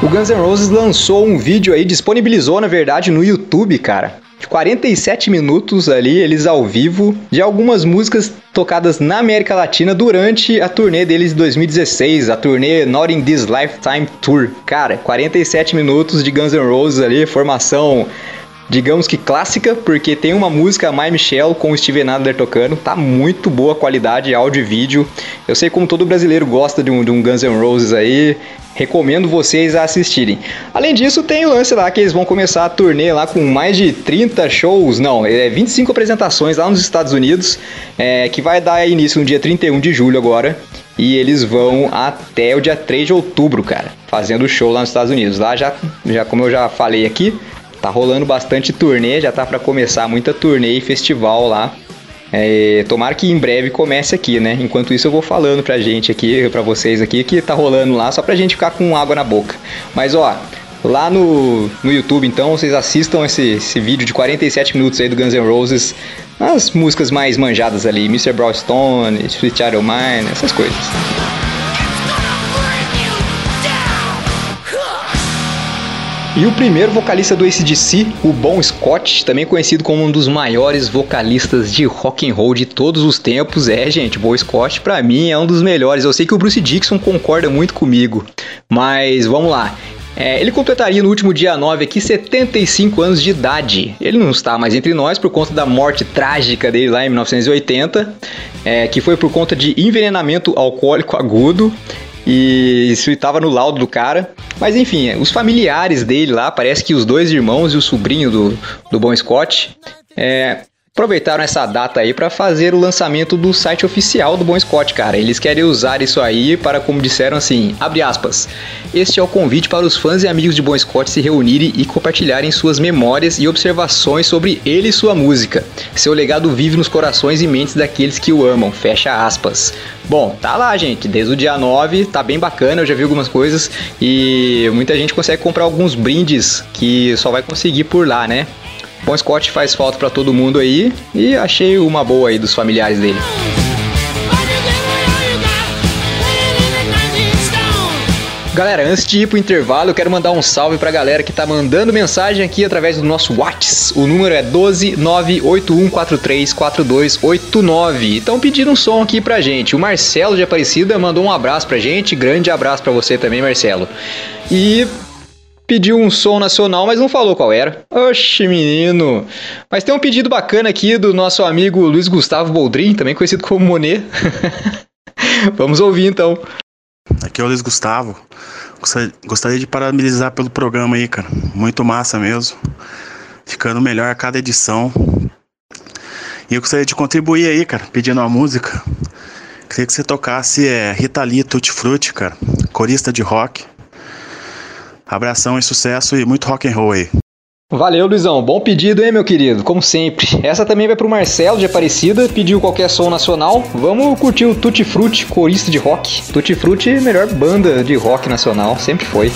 O Guns N' Roses lançou um vídeo aí, disponibilizou na verdade no YouTube, cara. De 47 minutos ali, eles ao vivo, de algumas músicas tocadas na América Latina durante a turnê deles de 2016, a turnê Not in This Lifetime Tour. Cara, 47 minutos de Guns N' Roses ali, formação digamos que clássica, porque tem uma música My Michelle com o Steven Adler tocando, tá muito boa qualidade, áudio e vídeo. Eu sei como todo brasileiro gosta de um, de um Guns N' Roses aí, recomendo vocês a assistirem. Além disso, tem o lance lá que eles vão começar a turnê lá com mais de 30 shows, não, é 25 apresentações lá nos Estados Unidos, é, que vai dar início no dia 31 de julho agora. E eles vão até o dia 3 de outubro, cara, fazendo show lá nos Estados Unidos. Lá já, já como eu já falei aqui, Tá rolando bastante turnê, já tá para começar muita turnê e festival lá. É, tomara que em breve comece aqui, né? Enquanto isso eu vou falando pra gente aqui, pra vocês aqui, que tá rolando lá, só pra gente ficar com água na boca. Mas ó, lá no, no YouTube então, vocês assistam esse, esse vídeo de 47 minutos aí do Guns N' Roses, as músicas mais manjadas ali, Mr. Brownstone, Sweet Child Mine, essas coisas. E o primeiro vocalista do ACDC, o Bon Scott, também conhecido como um dos maiores vocalistas de rock and roll de todos os tempos, é, gente, Bon Scott pra mim é um dos melhores. Eu sei que o Bruce Dixon concorda muito comigo, mas vamos lá. É, ele completaria no último dia 9 aqui 75 anos de idade. Ele não está mais entre nós por conta da morte trágica dele lá em 1980, é, que foi por conta de envenenamento alcoólico agudo. E isso estava no laudo do cara. Mas enfim, os familiares dele lá, parece que os dois irmãos e o sobrinho do, do Bon Scott é, aproveitaram essa data aí para fazer o lançamento do site oficial do Bon Scott, cara. Eles querem usar isso aí para, como disseram assim, abre aspas. Este é o convite para os fãs e amigos de Bon Scott se reunirem e compartilharem suas memórias e observações sobre ele e sua música. Seu legado vive nos corações e mentes daqueles que o amam. Fecha aspas. Bom, tá lá, gente. Desde o dia 9, tá bem bacana. Eu já vi algumas coisas e muita gente consegue comprar alguns brindes que só vai conseguir por lá, né? Bon Scott faz falta para todo mundo aí e achei uma boa aí dos familiares dele. Galera, antes de ir pro intervalo, eu quero mandar um salve pra galera que tá mandando mensagem aqui através do nosso Whats. O número é 12981434289. Então pedindo um som aqui pra gente. O Marcelo de Aparecida mandou um abraço pra gente. Grande abraço pra você também, Marcelo. E pediu um som nacional, mas não falou qual era. Oxe, menino. Mas tem um pedido bacana aqui do nosso amigo Luiz Gustavo Boldrin, também conhecido como Monet. [laughs] Vamos ouvir então. Aqui é o Luiz Gustavo. Gostaria- de parabenizar pelo programa aí, cara. Muito massa mesmo. Ficando melhor a cada edição. E eu gostaria de contribuir aí, cara, pedindo uma música. Queria que você tocasse é, Rita Lee Tutti Frutti, cara. Corista de rock. Abração e sucesso e muito rock and roll aí. Valeu, Luizão. Bom pedido, hein, meu querido? Como sempre. Essa também vai pro Marcelo de Aparecida, pediu qualquer som nacional. Vamos curtir o Tutti Frutti, corista de rock. Tutti Frutti, melhor banda de rock nacional, sempre foi.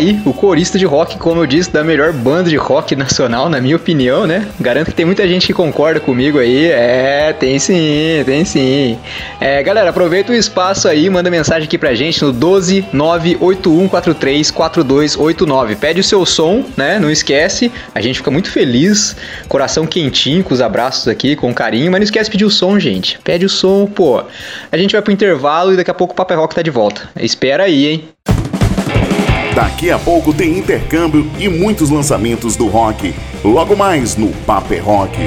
Aí, o corista de rock, como eu disse, da melhor banda de rock nacional, na minha opinião, né? Garanto que tem muita gente que concorda comigo aí. É, tem sim, tem sim. É, galera, aproveita o espaço aí, manda mensagem aqui pra gente no 12 98143 4289. Pede o seu som, né? Não esquece. A gente fica muito feliz, coração quentinho com os abraços aqui, com carinho, mas não esquece de pedir o som, gente. Pede o som, pô. A gente vai pro intervalo e daqui a pouco o Paper Rock tá de volta. Espera aí, hein? Daqui a pouco tem intercâmbio e muitos lançamentos do rock. Logo mais no Paper Rock.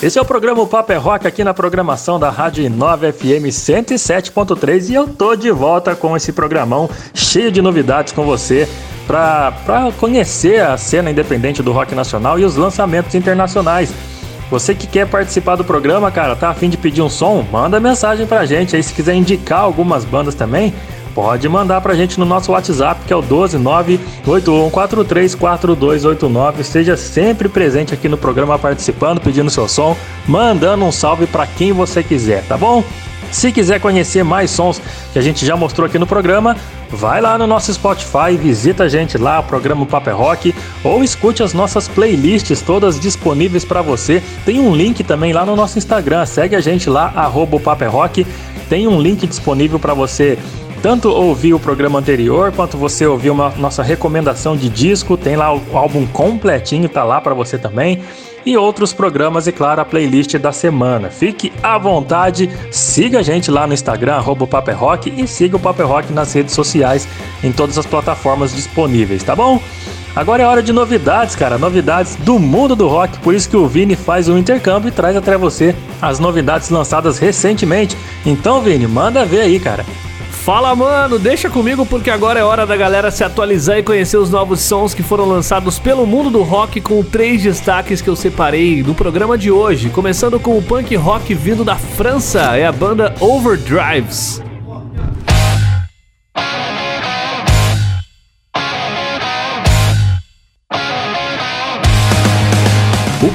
Esse é o programa é Rock aqui na programação da Rádio 9 FM 107.3 e eu tô de volta com esse programão cheio de novidades com você para conhecer a cena independente do rock nacional e os lançamentos internacionais. Você que quer participar do programa, cara, tá afim de pedir um som? Manda mensagem pra gente aí. Se quiser indicar algumas bandas também, pode mandar pra gente no nosso WhatsApp, que é o 12981434289. Seja sempre presente aqui no programa participando, pedindo seu som, mandando um salve pra quem você quiser, tá bom? Se quiser conhecer mais sons que a gente já mostrou aqui no programa, vai lá no nosso Spotify, visita a gente lá, o programa Paper Rock, ou escute as nossas playlists todas disponíveis para você. Tem um link também lá no nosso Instagram, segue a gente lá, arroba Paper Rock. Tem um link disponível para você tanto ouvir o programa anterior quanto você ouvir uma nossa recomendação de disco, tem lá o álbum completinho, tá lá para você também. E outros programas e claro, a playlist da semana. Fique à vontade, siga a gente lá no Instagram, arroba Paper Rock, e siga o Paper Rock nas redes sociais, em todas as plataformas disponíveis, tá bom? Agora é hora de novidades, cara, novidades do mundo do rock, por isso que o Vini faz um intercâmbio e traz até você as novidades lançadas recentemente. Então, Vini, manda ver aí, cara. Fala, mano, deixa comigo porque agora é hora da galera se atualizar e conhecer os novos sons que foram lançados pelo mundo do rock com três destaques que eu separei no programa de hoje. Começando com o punk rock vindo da França, é a banda Overdrives.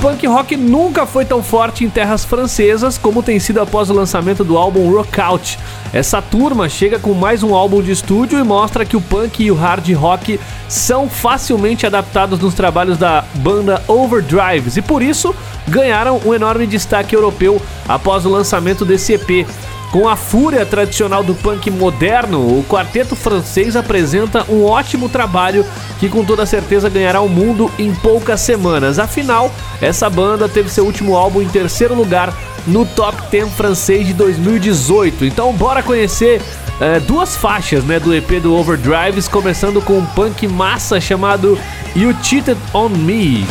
Punk rock nunca foi tão forte em terras francesas como tem sido após o lançamento do álbum Rockout. Essa turma chega com mais um álbum de estúdio e mostra que o punk e o hard rock são facilmente adaptados nos trabalhos da banda Overdrives e por isso ganharam um enorme destaque europeu após o lançamento desse EP. Com a fúria tradicional do punk moderno, o quarteto francês apresenta um ótimo trabalho que com toda certeza ganhará o mundo em poucas semanas. Afinal, essa banda teve seu último álbum em terceiro lugar no Top 10 francês de 2018. Então, bora conhecer eh, duas faixas né, do EP do Overdrives, começando com um punk massa chamado You Cheated on Me.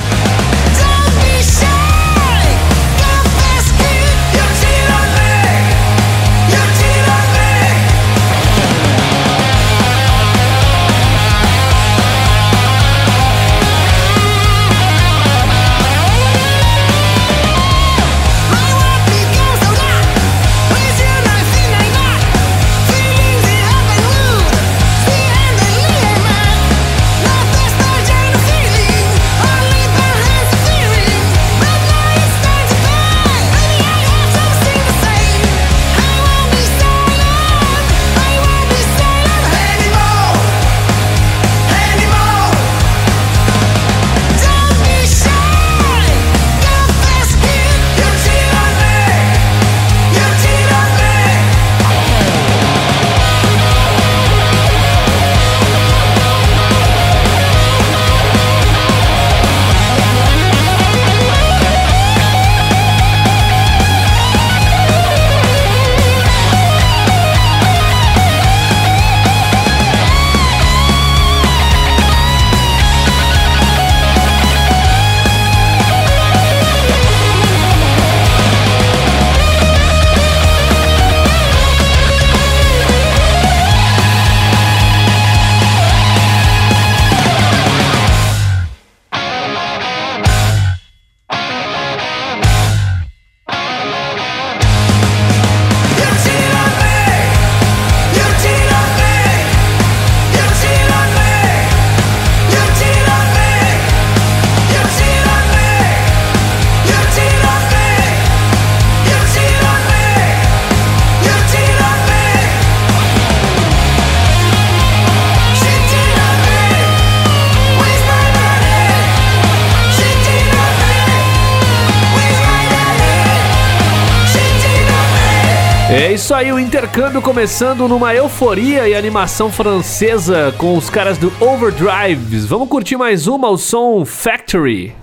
Intercâmbio começando numa euforia e animação francesa com os caras do Overdrives. Vamos curtir mais uma, o som Factory.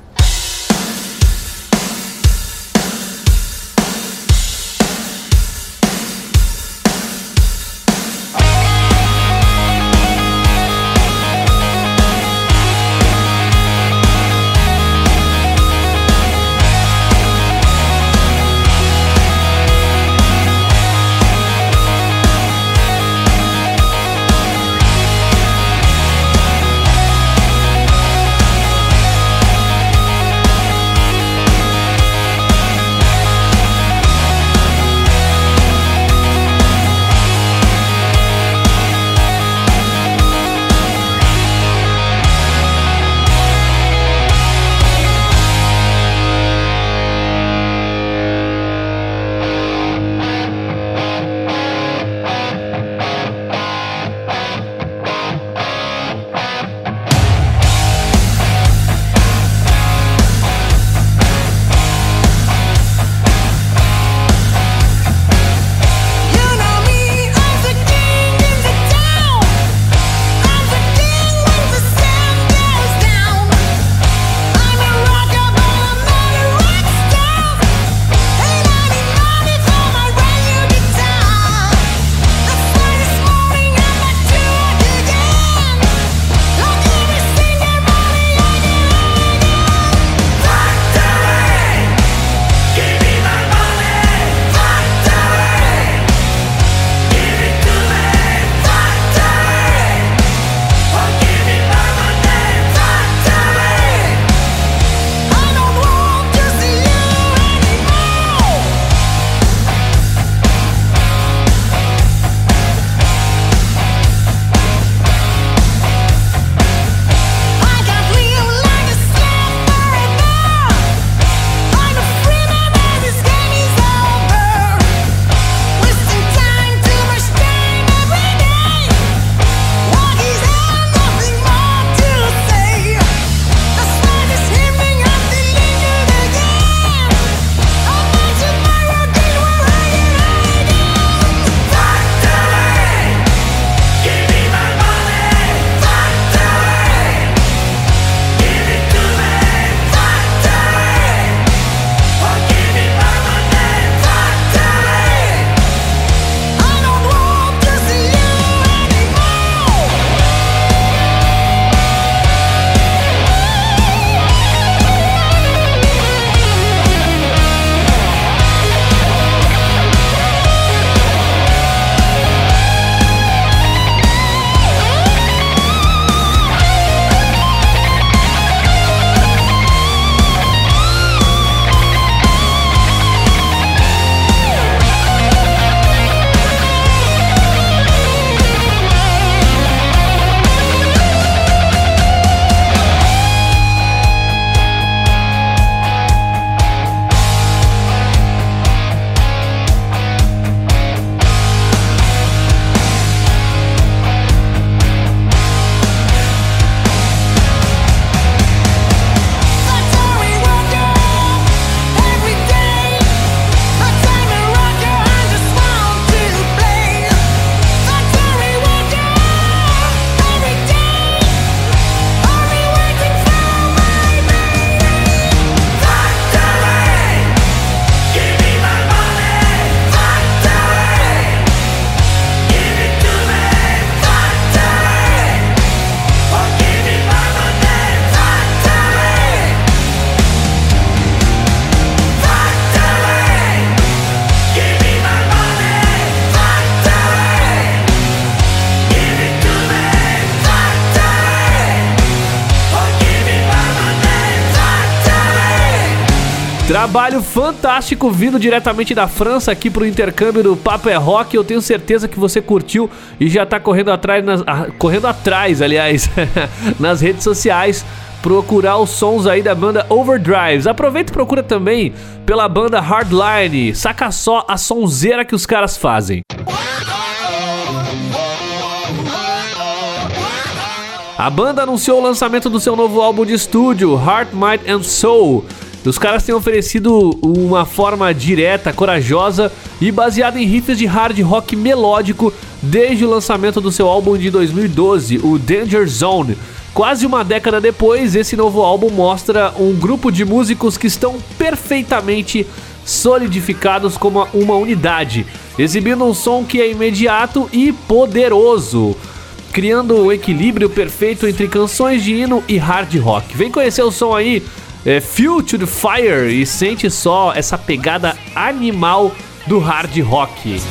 Trabalho fantástico vindo diretamente da França aqui pro intercâmbio do Papo é Rock. Eu tenho certeza que você curtiu e já tá correndo atrás, nas, ah, correndo atrás, aliás, [laughs] nas redes sociais. Procurar os sons aí da banda Overdrives. Aproveita e procura também pela banda Hardline. Saca só a sonzeira que os caras fazem. A banda anunciou o lançamento do seu novo álbum de estúdio, Heart, Might and Soul. Os caras têm oferecido uma forma direta, corajosa e baseada em riffs de hard rock melódico desde o lançamento do seu álbum de 2012, o Danger Zone. Quase uma década depois, esse novo álbum mostra um grupo de músicos que estão perfeitamente solidificados como uma unidade, exibindo um som que é imediato e poderoso, criando o equilíbrio perfeito entre canções de hino e hard rock. Vem conhecer o som aí, é Feel to the Fire e sente só essa pegada animal do hard rock.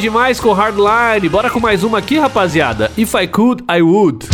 Demais com Hardline. Bora com mais uma aqui, rapaziada. If I could, I would.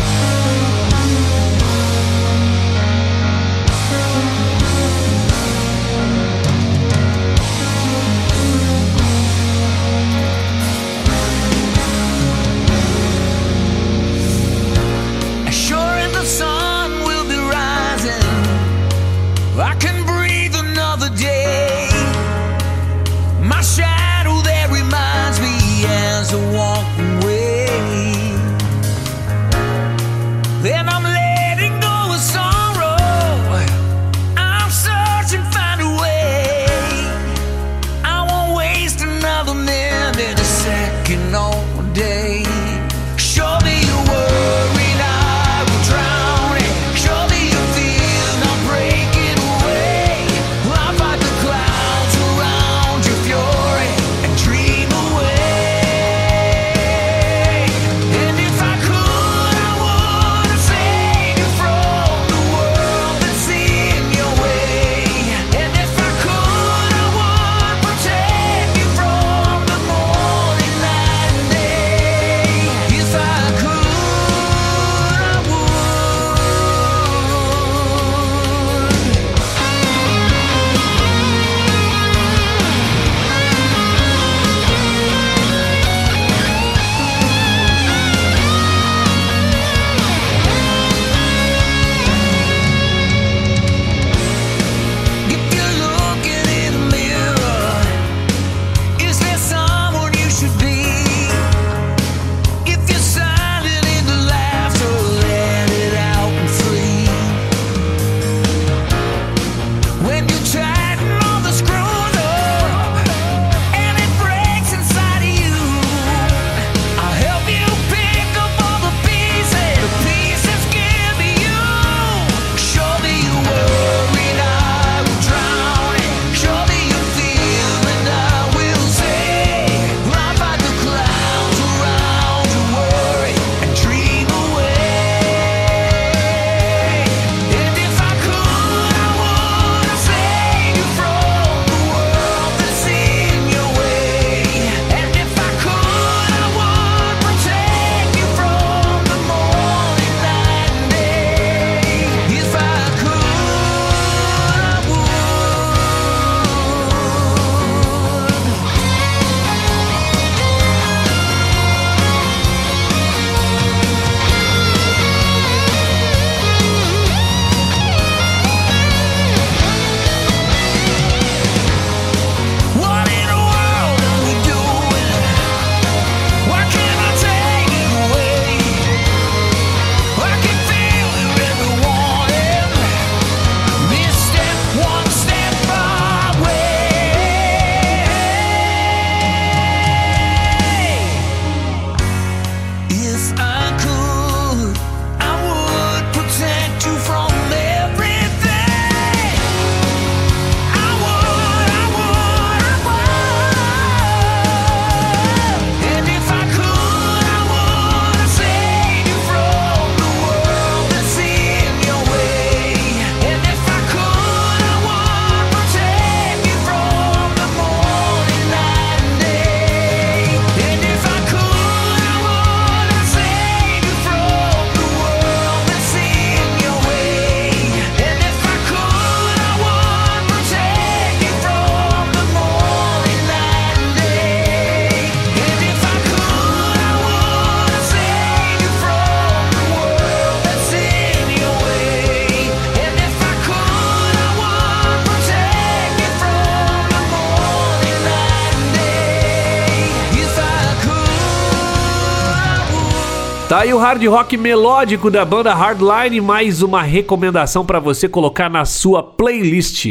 Aí o hard rock melódico da banda Hardline, mais uma recomendação pra você colocar na sua playlist.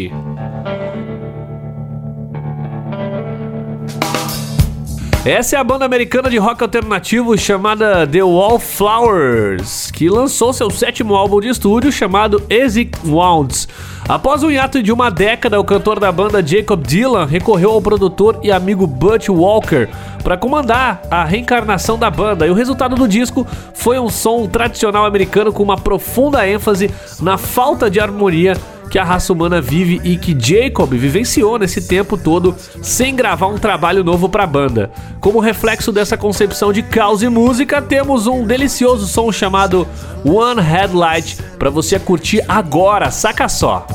Essa é a banda americana de rock alternativo chamada The Wallflowers, que lançou seu sétimo álbum de estúdio chamado Easy Wounds. Após um hiato de uma década, o cantor da banda Jacob Dylan recorreu ao produtor e amigo Butch Walker para comandar a reencarnação da banda. E o resultado do disco foi um som tradicional americano com uma profunda ênfase na falta de harmonia que a raça humana vive e que Jacob vivenciou nesse tempo todo sem gravar um trabalho novo para a banda. Como reflexo dessa concepção de caos e música, temos um delicioso som chamado One Headlight para você curtir agora, saca só.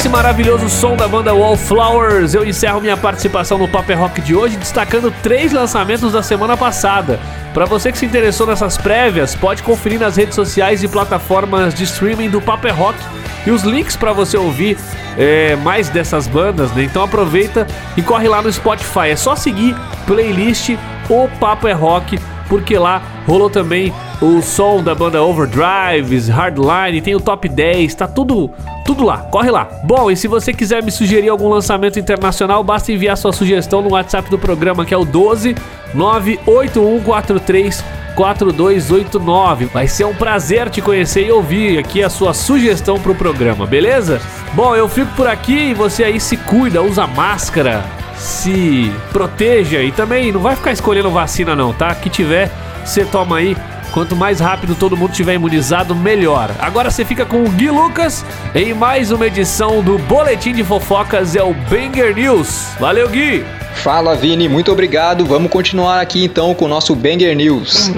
Esse maravilhoso som da banda Wallflowers, eu encerro minha participação no Paper Rock de hoje, destacando três lançamentos da semana passada. Para você que se interessou nessas prévias, pode conferir nas redes sociais e plataformas de streaming do Paper Rock e os links para você ouvir é, mais dessas bandas, né? Então aproveita e corre lá no Spotify. É só seguir playlist O Papo é Rock, porque lá rolou também o som da banda Overdrives, Hardline, tem o top 10, tá tudo tudo lá, corre lá. Bom, e se você quiser me sugerir algum lançamento internacional, basta enviar sua sugestão no WhatsApp do programa, que é o 12 98143 4289. Vai ser um prazer te conhecer e ouvir aqui a sua sugestão pro programa, beleza? Bom, eu fico por aqui e você aí se cuida, usa máscara, se proteja e também não vai ficar escolhendo vacina não, tá? Que tiver, você toma aí. Quanto mais rápido todo mundo tiver imunizado, melhor. Agora você fica com o Gui Lucas em mais uma edição do Boletim de Fofocas, é o Banger News. Valeu, Gui! Fala Vini, muito obrigado. Vamos continuar aqui então com o nosso Banger News.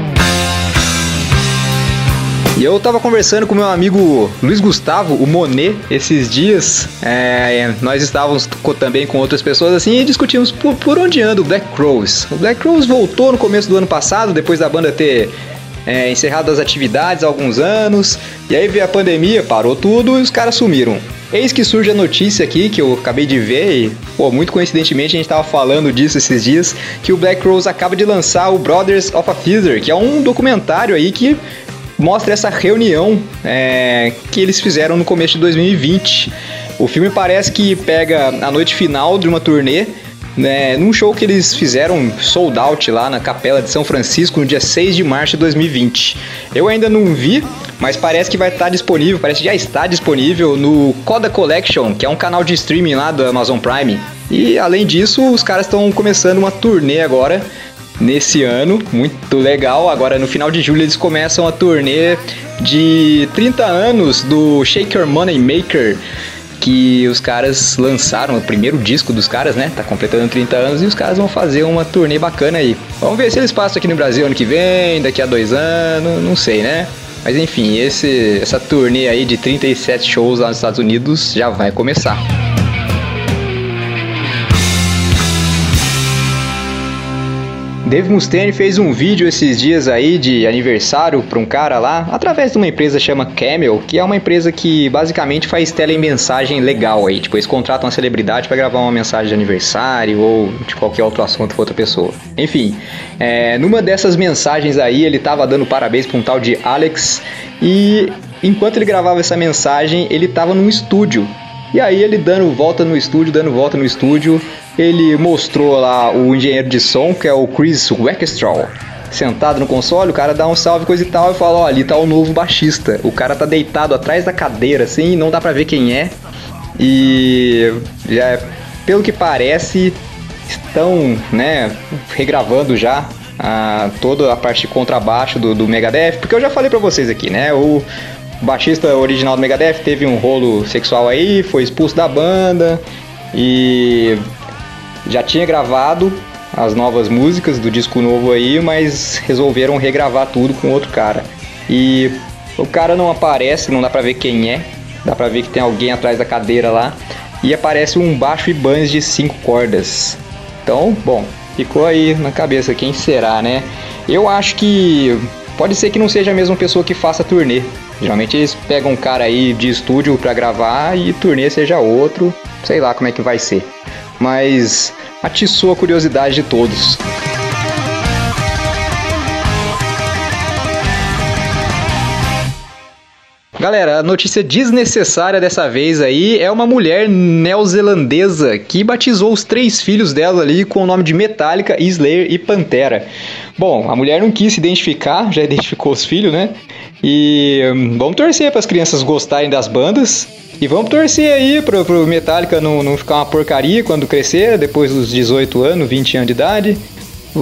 E eu tava conversando com meu amigo Luiz Gustavo, o Monet, esses dias. É, nós estávamos também com outras pessoas assim e discutimos por, por onde anda o Black Crowes. O Black Crowes voltou no começo do ano passado, depois da banda ter é, encerrado as atividades há alguns anos. E aí veio a pandemia, parou tudo e os caras sumiram. Eis que surge a notícia aqui que eu acabei de ver e, pô, muito coincidentemente a gente tava falando disso esses dias, que o Black Rose acaba de lançar o Brothers of a Theater, que é um documentário aí que mostra essa reunião é, que eles fizeram no começo de 2020. O filme parece que pega a noite final de uma turnê, né, num show que eles fizeram sold out lá na Capela de São Francisco no dia 6 de março de 2020. Eu ainda não vi, mas parece que vai estar disponível, parece que já está disponível no Coda Collection, que é um canal de streaming lá do Amazon Prime. E além disso, os caras estão começando uma turnê agora nesse ano, muito legal. Agora no final de julho eles começam a turnê de 30 anos do Shake Your Money Maker, que os caras lançaram o primeiro disco dos caras, né? Tá completando 30 anos e os caras vão fazer uma turnê bacana aí. Vamos ver se eles passam aqui no Brasil ano que vem, daqui a dois anos, não sei, né? Mas enfim, esse, essa turnê aí de 37 shows lá nos Estados Unidos já vai começar. Dave Mustaine fez um vídeo esses dias aí de aniversário para um cara lá, através de uma empresa chama Camel, que é uma empresa que basicamente faz telemensagem legal aí. Tipo, eles contratam uma celebridade para gravar uma mensagem de aniversário ou de qualquer outro assunto para outra pessoa. Enfim, é, numa dessas mensagens aí, ele tava dando parabéns para um tal de Alex e enquanto ele gravava essa mensagem, ele tava num estúdio. E aí ele dando volta no estúdio, dando volta no estúdio, ele mostrou lá o engenheiro de som, que é o Chris Wexstraw, sentado no console, o cara dá um salve, coisa e tal, e fala, ó, ali tá o novo baixista. O cara tá deitado atrás da cadeira, assim, não dá pra ver quem é. E já, pelo que parece, estão, né, regravando já a, toda a parte de contrabaixo do, do Megadeth, porque eu já falei pra vocês aqui, né, o baixista original do Megadeth teve um rolo sexual aí, foi expulso da banda e já tinha gravado as novas músicas do disco novo aí, mas resolveram regravar tudo com outro cara. E o cara não aparece, não dá pra ver quem é, dá pra ver que tem alguém atrás da cadeira lá, e aparece um baixo Ibanez de cinco cordas. Então, bom, ficou aí na cabeça quem será, né? Eu acho que pode ser que não seja a mesma pessoa que faça turnê. Geralmente eles pegam um cara aí de estúdio pra gravar e turnê seja outro, sei lá como é que vai ser. Mas atiçou a curiosidade de todos. Galera, a notícia desnecessária dessa vez aí é uma mulher neozelandesa que batizou os três filhos dela ali com o nome de Metallica, Slayer e Pantera. Bom, a mulher não quis se identificar, [laughs] já identificou os filhos, né? E hum, vamos torcer para as crianças gostarem das bandas. E vamos torcer aí pro, pro Metallica não, não ficar uma porcaria quando crescer, depois dos 18 anos, 20 anos de idade.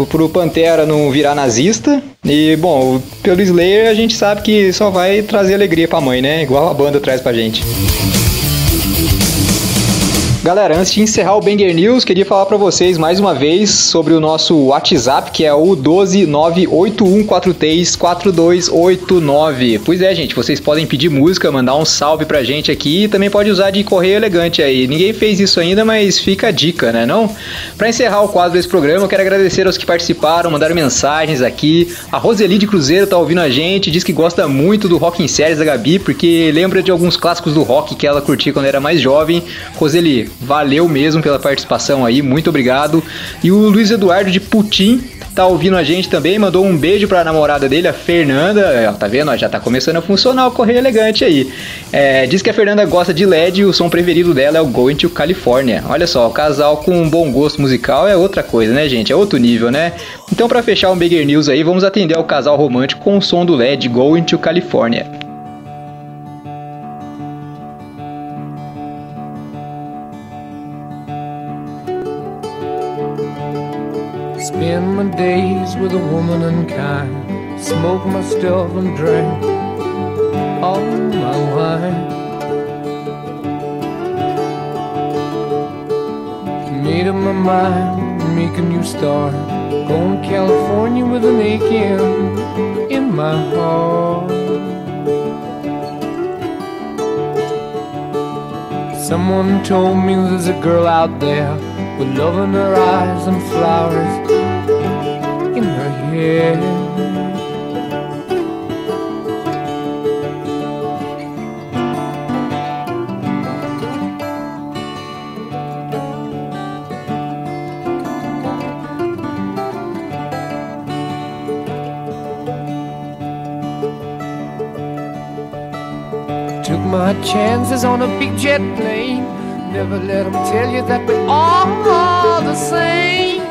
Pro Pantera não virar nazista. E, bom, pelo Slayer a gente sabe que só vai trazer alegria pra mãe, né? Igual a banda traz pra gente. Galera, antes de encerrar o Banger News, queria falar pra vocês mais uma vez sobre o nosso WhatsApp, que é o 12981434289. Pois é, gente, vocês podem pedir música, mandar um salve pra gente aqui e também pode usar de correio elegante aí. Ninguém fez isso ainda, mas fica a dica, né, não? Pra encerrar o quadro desse programa, eu quero agradecer aos que participaram, mandaram mensagens aqui. A Roseli de Cruzeiro tá ouvindo a gente, diz que gosta muito do Rock em Séries da Gabi, porque lembra de alguns clássicos do rock que ela curtia quando era mais jovem. Roseli, valeu mesmo pela participação aí, muito obrigado. E o Luiz Eduardo de Putim tá ouvindo a gente também, mandou um beijo pra namorada dele, a Fernanda. Ó, Tá vendo? Ó, Já tá começando a funcionar o correio elegante aí. É, diz que a Fernanda gosta de LED e o som preferido dela é o Going to California. Olha só, o casal com um bom gosto musical é outra coisa, né, gente? É outro nível, né? Então, pra fechar o Bigger News aí, vamos atender ao casal romântico com o som do LED Going to California. Days with a woman unkind. Smoke my stuff and drink all my wine. Made up my mind, make a new start. Going to California with an aching in my heart. Someone told me there's a girl out there with love in her eyes and flowers my chances on a big jet plane. Never let them tell you that we're all the same.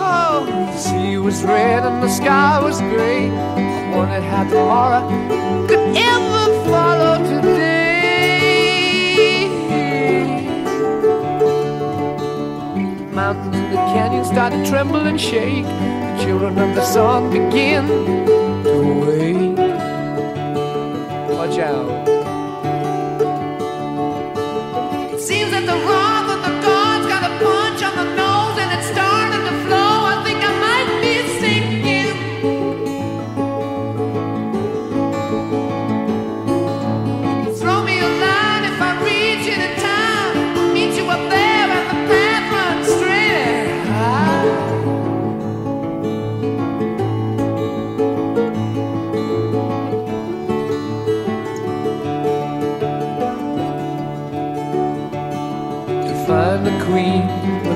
Oh, the sea was red and the sky was gray. I wondered how tomorrow could ever follow today. Mountains and the canyons started to tremble and shake. The children of the sun begin out.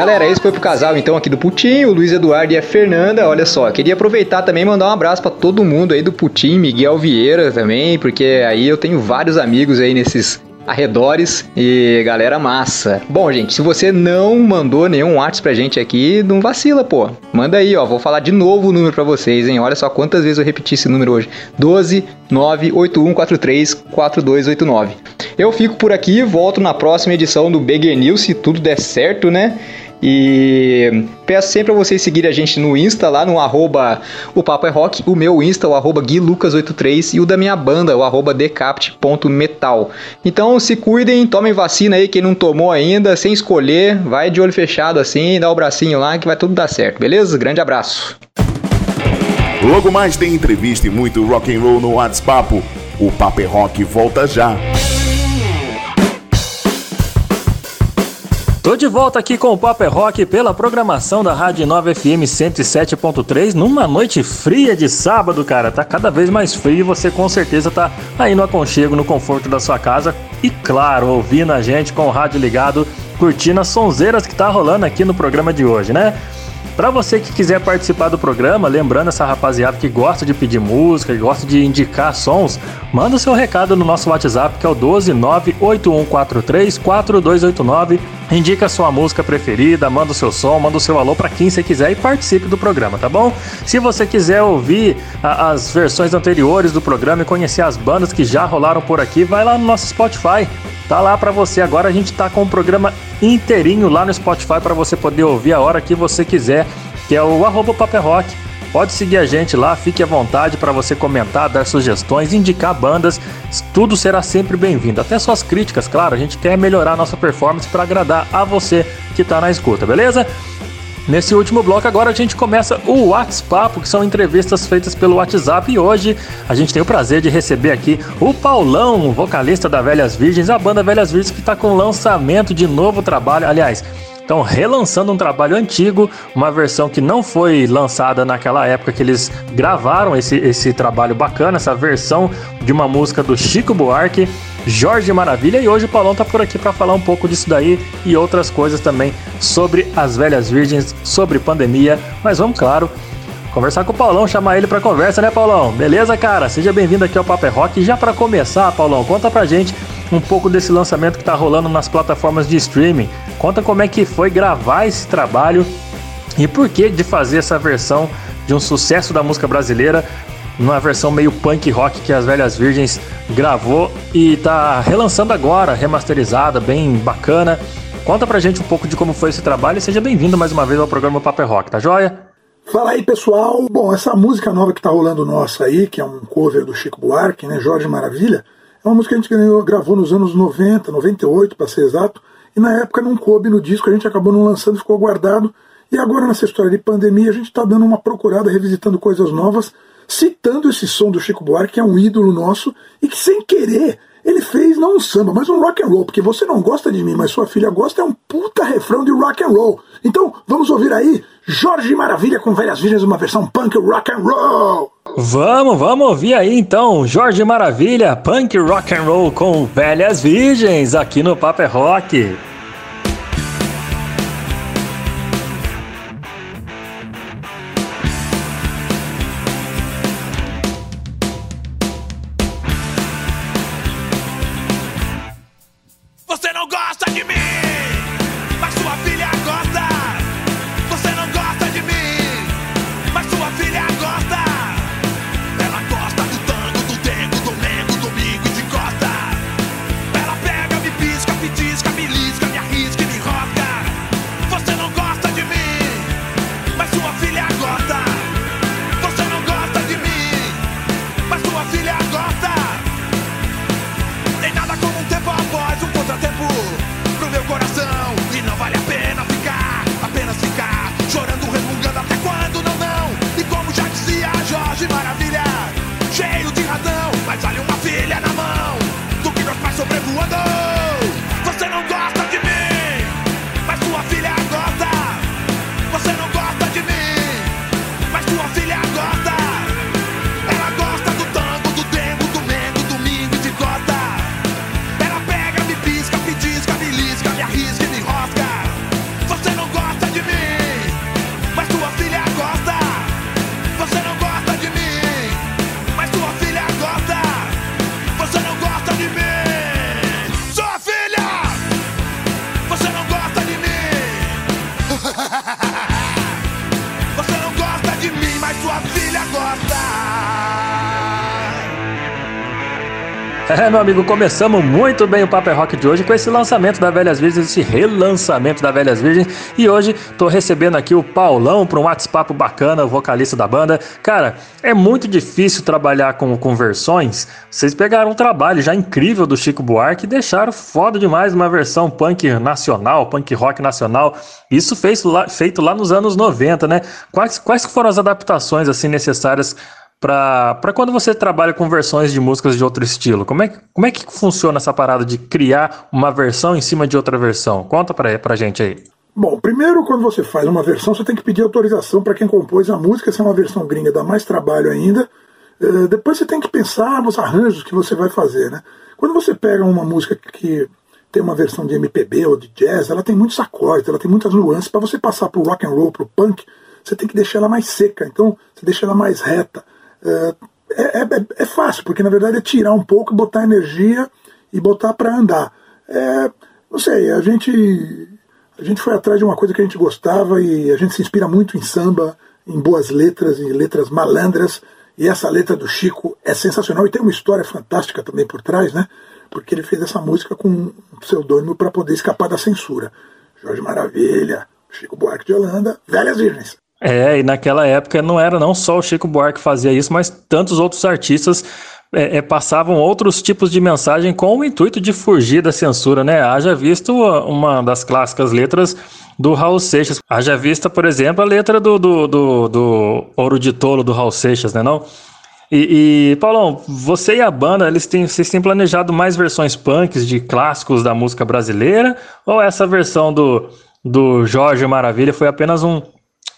Galera, esse foi pro casal então aqui do Putinho, o Luiz Eduardo e a Fernanda. Olha só, queria aproveitar também e mandar um abraço pra todo mundo aí do Putinho, Miguel Vieira também, porque aí eu tenho vários amigos aí nesses arredores e galera massa. Bom, gente, se você não mandou nenhum WhatsApp pra gente aqui, não vacila, pô. Manda aí, ó. Vou falar de novo o número pra vocês, hein? Olha só quantas vezes eu repeti esse número hoje. 12 98143 4289. Eu fico por aqui, volto na próxima edição do Beggar News, se tudo der certo, né? E peço sempre a vocês seguirem a gente no Insta, lá no arroba o Papo é Rock, o meu Insta, o arroba GuiLucas83 e o da minha banda, o arroba decapt.metal. Então se cuidem, tomem vacina aí, quem não tomou ainda, sem escolher, vai de olho fechado assim, dá o bracinho lá que vai tudo dar certo, beleza? Grande abraço. Logo mais tem entrevista e muito rock and roll no WhatsApp. O Papo é Rock volta já. Tô de volta aqui com o Papo é Rock pela programação da Rádio 9 FM 107.3 numa noite fria de sábado, cara. Tá cada vez mais frio e você com certeza tá aí no aconchego, no conforto da sua casa e, claro, ouvindo a gente com o rádio ligado, curtindo as sonzeiras que tá rolando aqui no programa de hoje, né? Pra você que quiser participar do programa, lembrando essa rapaziada que gosta de pedir música, que gosta de indicar sons, manda o seu recado no nosso WhatsApp, que é o 12981434289. Indica a sua música preferida, manda o seu som, manda o seu alô pra quem você quiser e participe do programa, tá bom? Se você quiser ouvir a- as versões anteriores do programa e conhecer as bandas que já rolaram por aqui, vai lá no nosso Spotify. Tá lá pra você. Agora a gente tá com o programa inteirinho lá no Spotify pra você poder ouvir a hora que você quiser, que é o arroba Rock. Pode seguir a gente lá, fique à vontade para você comentar, dar sugestões, indicar bandas, tudo será sempre bem-vindo. Até suas críticas, claro, a gente quer melhorar nossa performance para agradar a você que tá na escuta, beleza? Nesse último bloco, agora a gente começa o WhatsApp, que são entrevistas feitas pelo WhatsApp. E hoje a gente tem o prazer de receber aqui o Paulão, vocalista da Velhas Virgens, a banda Velhas Virgens que está com lançamento de novo trabalho. Aliás, estão relançando um trabalho antigo, uma versão que não foi lançada naquela época que eles gravaram esse, esse trabalho bacana, essa versão de uma música do Chico Buarque. Jorge Maravilha e hoje o Paulão tá por aqui para falar um pouco disso daí e outras coisas também sobre as velhas virgens, sobre pandemia, mas vamos, claro, conversar com o Paulão, chamar ele para conversa, né, Paulão? Beleza, cara? Seja bem-vindo aqui ao Paper Rock. E já para começar, Paulão, conta pra gente um pouco desse lançamento que tá rolando nas plataformas de streaming. Conta como é que foi gravar esse trabalho e por que de fazer essa versão de um sucesso da música brasileira numa versão meio punk rock que as Velhas Virgens gravou e tá relançando agora, remasterizada, bem bacana. Conta pra gente um pouco de como foi esse trabalho e seja bem-vindo mais uma vez ao programa Paper Rock, tá joia? Fala aí, pessoal. Bom, essa música nova que tá rolando nossa aí, que é um cover do Chico Buarque, né, Jorge Maravilha, é uma música que a gente ganhou, gravou nos anos 90, 98 para ser exato, e na época não coube no disco, a gente acabou não lançando, ficou guardado. E agora nessa história de pandemia, a gente tá dando uma procurada, revisitando coisas novas, citando esse som do Chico Buarque, que é um ídolo nosso, e que sem querer ele fez não um samba, mas um rock and roll, porque você não gosta de mim, mas sua filha gosta, é um puta refrão de rock and roll. Então, vamos ouvir aí Jorge Maravilha com Velhas Virgens, uma versão punk rock and roll. Vamos, vamos ouvir aí então Jorge Maravilha, punk rock and roll com Velhas Virgens aqui no Paper Rock. É, meu amigo, começamos muito bem o Paper Rock de hoje com esse lançamento da Velhas Virgens, esse relançamento da Velhas Virgens. E hoje tô recebendo aqui o Paulão para um WhatsApp bacana, o vocalista da banda. Cara, é muito difícil trabalhar com, com versões. Vocês pegaram um trabalho já incrível do Chico Buarque e deixaram foda demais uma versão punk nacional, punk rock nacional. Isso fez lá- feito lá nos anos 90, né? Quais, quais foram as adaptações assim necessárias para quando você trabalha com versões de músicas de outro estilo? Como é, que- como é que funciona essa parada de criar uma versão em cima de outra versão? Conta pra, pra gente aí. Bom, primeiro, quando você faz uma versão, você tem que pedir autorização para quem compôs a música. Se é uma versão gringa, dá mais trabalho ainda. Eh, depois você tem que pensar nos arranjos que você vai fazer, né? Quando você pega uma música que tem uma versão de MPB ou de jazz, ela tem muitos acordes, ela tem muitas nuances. Para você passar pro rock and roll, pro punk, você tem que deixar ela mais seca. Então, você deixa ela mais reta. Eh, é, é- é fácil, porque na verdade é tirar um pouco, botar energia e botar para andar. É, não sei, a gente a gente foi atrás de uma coisa que a gente gostava e a gente se inspira muito em samba, em boas letras, em letras malandras. E essa letra do Chico é sensacional e tem uma história fantástica também por trás, né? Porque ele fez essa música com um pseudônimo para poder escapar da censura. Jorge Maravilha, Chico Buarque de Holanda, Velhas Virgens. É, e naquela época não era não só o Chico Buarque que fazia isso, mas tantos outros artistas é, é, passavam outros tipos de mensagem com o intuito de fugir da censura, né? Haja visto a- uma das clássicas letras do Raul Seixas. Haja vista, por exemplo, a letra do, do, do, do Ouro de Tolo do Raul Seixas, né não? E, e, Paulão, você e a banda, eles têm, vocês têm planejado mais versões punks de clássicos da música brasileira? Ou essa versão do, do Jorge Maravilha foi apenas um,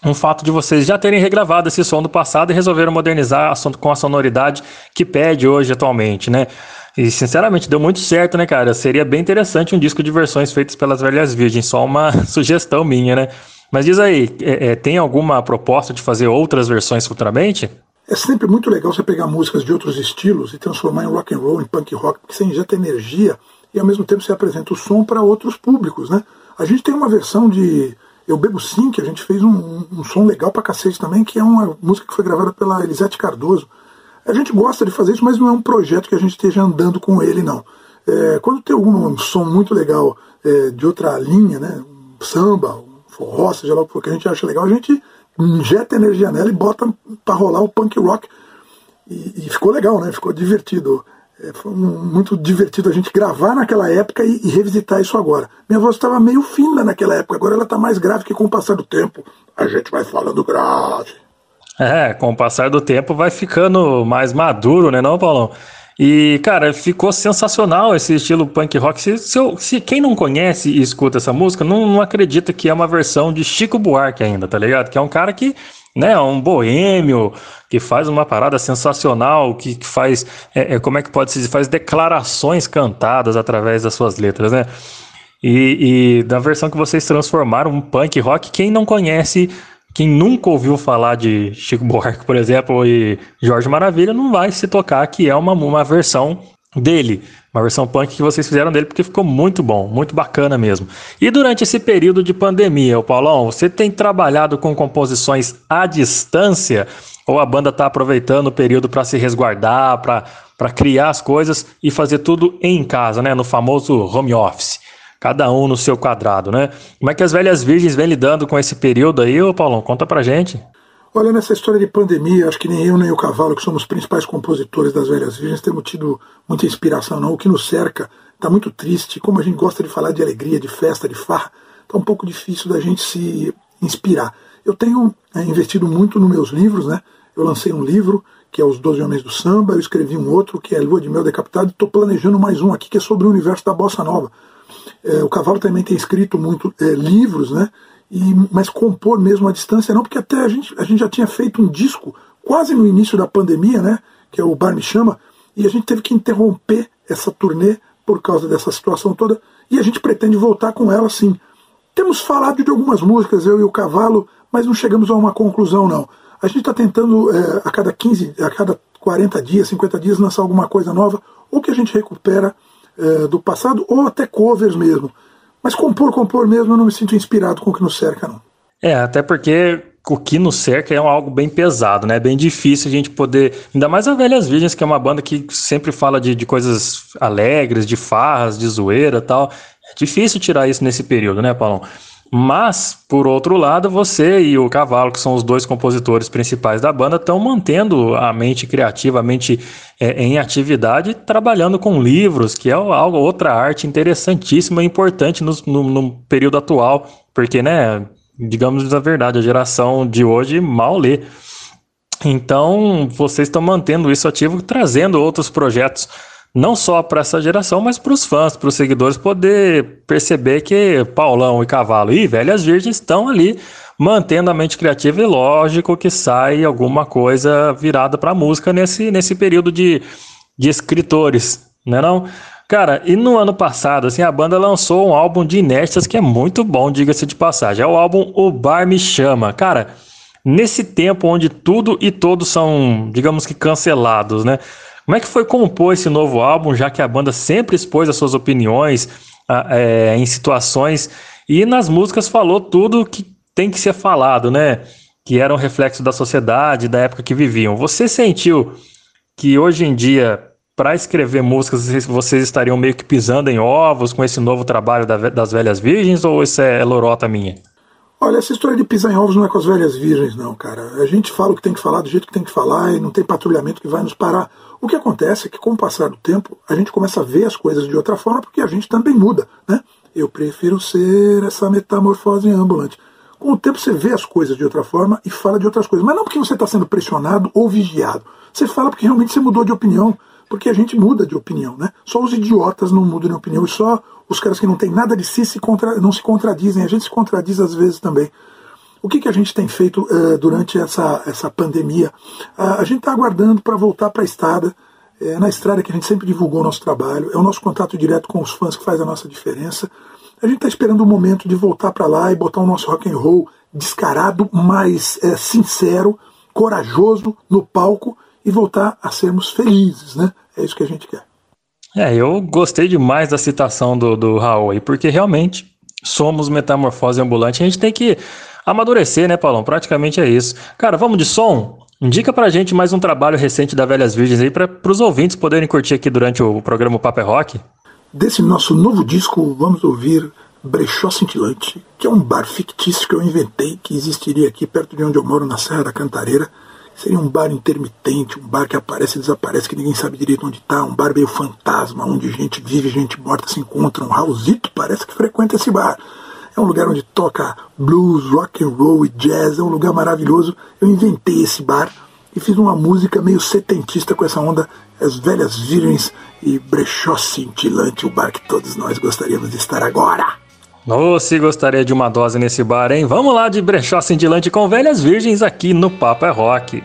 um fato de vocês já terem regravado esse som do passado e resolveram modernizar com a sonoridade que pede hoje atualmente, né? E sinceramente deu muito certo, né, cara? Seria bem interessante um disco de versões feitas pelas Velhas Virgens, só uma [laughs] sugestão minha, né? Mas diz aí, é- é, tem alguma proposta de fazer outras versões futuramente? É sempre muito legal você pegar músicas de outros estilos e transformar em rock and roll, em punk rock, porque você injeta energia e ao mesmo tempo você apresenta o som para outros públicos, né? A gente tem uma versão de Eu Bebo Sim, que a gente fez um, um som legal pra cacete também, que é uma música que foi gravada pela Elisete Cardoso. A gente gosta de fazer isso, mas não é um projeto que a gente esteja andando com ele, não. É, quando tem algum som muito legal é, de outra linha, né? Um samba, um forró, seja lá o que a gente acha legal, a gente injeta energia nela e bota pra rolar o punk rock. E, e ficou legal, né? Ficou divertido. É, foi muito divertido a gente gravar naquela época e, e revisitar isso agora. Minha voz estava meio fina naquela época, agora ela está mais grave que com o passar do tempo. A gente vai falando grave. É, com o passar do tempo vai ficando mais maduro, né, não, Paulão? E, cara, ficou sensacional esse estilo punk rock. Se, se, eu- se quem não conhece e escuta essa música, não, não acredita que é uma versão de Chico Buarque ainda, tá ligado? Que é um cara que, né, é um boêmio, que faz uma parada sensacional, que, que faz, é, é, como é que pode se dizer, faz declarações cantadas através das suas letras, né? E, e da versão que vocês transformaram um punk rock, quem não conhece, quem nunca ouviu falar de Chico Buarque, por exemplo, e Jorge Maravilha, não vai se tocar que é uma, uma versão dele, uma versão punk que vocês fizeram dele, porque ficou muito bom, muito bacana mesmo. E durante esse período de pandemia, o Paulão, você tem trabalhado com composições à distância ou a banda está aproveitando o período para se resguardar, para criar as coisas e fazer tudo em casa, né, no famoso home office? Cada um no seu quadrado, né? Como é que as velhas virgens vêm lidando com esse período aí, ô Paulão? Conta pra gente. Olha, nessa história de pandemia, acho que nem eu nem o Cavalo, que somos os principais compositores das Velhas Virgens, temos tido muita inspiração, não. O que nos cerca está muito triste. Como a gente gosta de falar de alegria, de festa, de farra, está um pouco difícil da gente se inspirar. Eu tenho é, investido muito nos meus livros, né? Eu lancei um livro, que é Os Doze Homens do Samba, eu escrevi um outro, que é Lua de Mel Decapitado, estou planejando mais um aqui, que é sobre o universo da Bossa Nova. É, o Cavalo também tem escrito muito é, livros, né? E, mas compor mesmo à distância não, porque até a gente, a gente já tinha feito um disco quase no início da pandemia, né? Que é o Bar Me Chama, e a gente teve que interromper essa turnê por causa dessa situação toda, e a gente pretende voltar com ela sim. Temos falado de algumas músicas, eu e o Cavalo, mas não chegamos a uma conclusão, não. A gente está tentando é, a cada 15, a cada 40 dias, 50 dias, lançar alguma coisa nova, ou que a gente recupera é, do passado, ou até covers mesmo. Mas compor, compor mesmo, eu não me sinto inspirado com o que nos cerca, não. É, até porque o que nos cerca é algo bem pesado, né? É bem difícil a gente poder. Ainda mais a Velhas Virgens, que é uma banda que sempre fala de, de coisas alegres, de farras, de zoeira tal. É difícil tirar isso nesse período, né, Paulão? Mas, por outro lado, você e o Cavalo, que são os dois compositores principais da banda, estão mantendo a mente criativa, a mente é, em atividade, trabalhando com livros, que é algo, outra arte interessantíssima e importante no, no, no período atual, porque, né, digamos a verdade, a geração de hoje mal lê. Então, vocês estão mantendo isso ativo, trazendo outros projetos, não só para essa geração, mas para os fãs, para os seguidores poder perceber que Paulão e Cavalo e Velhas Virgens estão ali mantendo a mente criativa e lógico que sai alguma coisa virada para música nesse, nesse período de, de escritores, né não? Cara, e no ano passado, assim, a banda lançou um álbum de inéditas que é muito bom, diga-se de passagem. É o álbum O Bar Me Chama. Cara, nesse tempo onde tudo e todos são, digamos que, cancelados, né? Como é que foi compor esse novo álbum, já que a banda sempre expôs as suas opiniões é, em situações e nas músicas falou tudo que tem que ser falado, né? Que era um reflexo da sociedade, da época que viviam. Você sentiu que hoje em dia, para escrever músicas, vocês- estariam meio que pisando em ovos com esse novo trabalho da das Velhas Virgens ou isso é lorota minha? Olha, essa história de pisar em ovos não é com as velhas virgens, não, cara. A gente fala o que tem que falar do jeito que tem que falar e não tem patrulhamento que vai nos parar. O que acontece é que, com o passar do tempo, a gente começa a ver as coisas de outra forma porque a gente também muda, né? Eu prefiro ser essa metamorfose ambulante. Com o tempo você vê as coisas de outra forma e fala de outras coisas. Mas não porque você está sendo pressionado ou vigiado. Você fala porque realmente você mudou de opinião. Porque a gente muda de opinião, né? Só os idiotas não mudam de opinião. E só os caras que não têm nada de si se contra... não se contradizem. A gente se contradiz às vezes também. O que, que a gente tem feito eh, durante essa, essa pandemia? Ah, a gente está aguardando para voltar para a estrada. É na estrada que a gente sempre divulgou o nosso trabalho. É o nosso contato direto com os fãs que faz a nossa diferença. A gente está esperando o momento de voltar para lá e botar o nosso rock and roll descarado, mais eh, sincero, corajoso no palco e voltar a sermos felizes, né? É isso que a gente quer. É, eu gostei demais da citação do, do Raul aí, porque realmente somos metamorfose ambulante. A gente tem que amadurecer, né, Paulão? Praticamente é isso. Cara, vamos de som? Indica pra gente mais um trabalho recente da Velhas Virgens aí, para os ouvintes poderem curtir aqui durante o programa Paper Rock. Desse nosso novo disco, vamos ouvir Brechó Cintilante, que é um bar fictício que eu inventei, que existiria aqui perto de onde eu moro, na Serra da Cantareira. Seria um bar intermitente, um bar que aparece e desaparece, que ninguém sabe direito onde está, um bar meio fantasma, onde gente vive, gente morta se encontra. Um Raulzito parece que frequenta esse bar. É um lugar onde toca blues, rock and roll e jazz, é um lugar maravilhoso. Eu inventei esse bar e fiz uma música meio setentista com essa onda, as velhas virgens e brechó cintilante, o bar que todos nós gostaríamos de estar agora. Ô, se gostaria de uma dose nesse bar, hein? Vamos lá de brechó cintilante com Velhas Virgens aqui no Papo é Rock.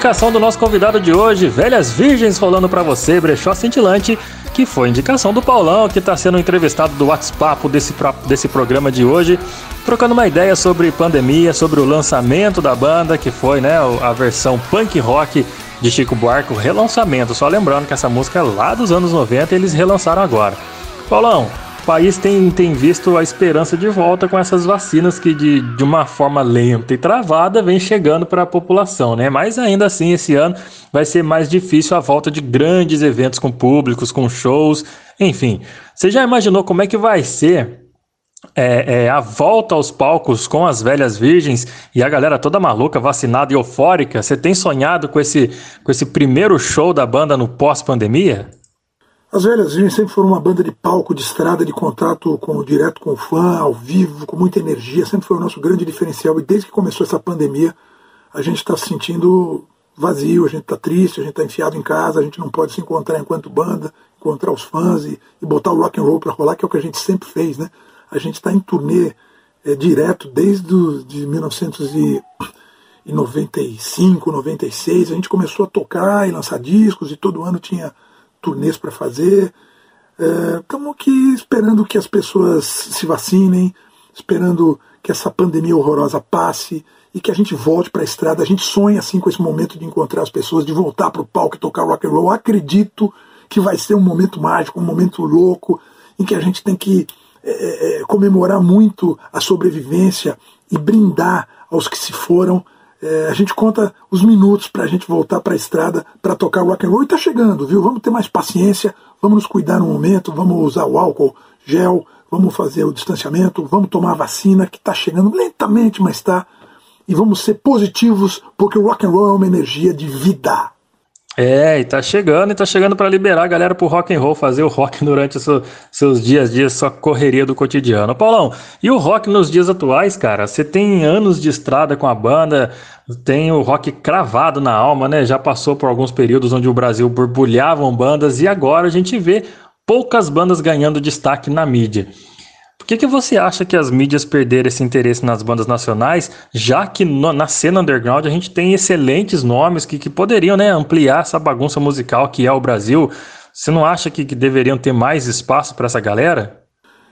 Indicação do nosso convidado de hoje, Velhas Virgens rolando pra você, Brechó Cintilante, que foi indicação do Paulão, que tá sendo entrevistado do WhatsApp desse, desse programa de hoje, trocando uma ideia sobre pandemia, sobre o lançamento da banda, que foi, né, a versão punk rock de Chico Buarque, o relançamento. Só lembrando que essa música é lá dos anos 90 e eles relançaram agora. Paulão, o país tem, tem visto a esperança de volta com essas vacinas que de, de uma forma lenta e travada vem chegando para a população, né? Mas ainda assim, esse ano vai ser mais difícil a volta de grandes eventos com públicos, com shows, enfim. Você já imaginou como é que vai ser é, é, a volta aos palcos com as velhas virgens e a galera toda maluca, vacinada e eufórica? Você tem sonhado com esse, com esse primeiro show da banda no pós-pandemia? As Velhas Virgens sempre foram uma banda de palco, de estrada, de contato com, direto com o fã, ao vivo, com muita energia, sempre foi o nosso grande diferencial. E desde que começou essa pandemia, a gente está se sentindo vazio, a gente está triste, a gente está enfiado em casa, a gente não pode se encontrar enquanto banda, encontrar os fãs e, e botar o rock and roll para rolar, que é o que a gente sempre fez, né? A gente está em turnê é, direto desde de 1995, 96, a gente começou a tocar e lançar discos e todo ano tinha turnês para fazer. Estamos aqui esperando que as pessoas se vacinem, esperando que essa pandemia horrorosa passe e que a gente volte para a estrada. A gente sonha assim com esse momento de encontrar as pessoas, de voltar para o palco e tocar rock and roll. Acredito que vai ser um momento mágico, um momento louco, em que a gente tem que é, é, comemorar muito a sobrevivência e brindar aos que se foram. É, a gente conta os minutos para a gente voltar para a estrada para tocar rock and roll e tá chegando, viu? Vamos ter mais paciência, vamos nos cuidar no momento, vamos usar o álcool gel, vamos fazer o distanciamento, vamos tomar a vacina que está chegando lentamente, mas está. E vamos ser positivos porque o rock and roll é uma energia de vida. É, e tá chegando, e tá chegando para liberar a galera pro rock and roll, fazer o rock [laughs] durante seu- seus dias a dias, sua correria do cotidiano. Paulão, e o rock nos dias atuais, cara? Você tem anos de estrada com a banda, tem o rock cravado na alma, né? Já passou por alguns períodos onde o Brasil borbulhavam bandas e agora a gente vê poucas bandas ganhando destaque na mídia. Que, que você acha que as mídias perderam esse interesse nas bandas nacionais, já que no- na cena underground a gente tem excelentes nomes que, que poderiam né, ampliar essa bagunça musical que é o Brasil? Você não acha que, que deveriam ter mais espaço para essa galera?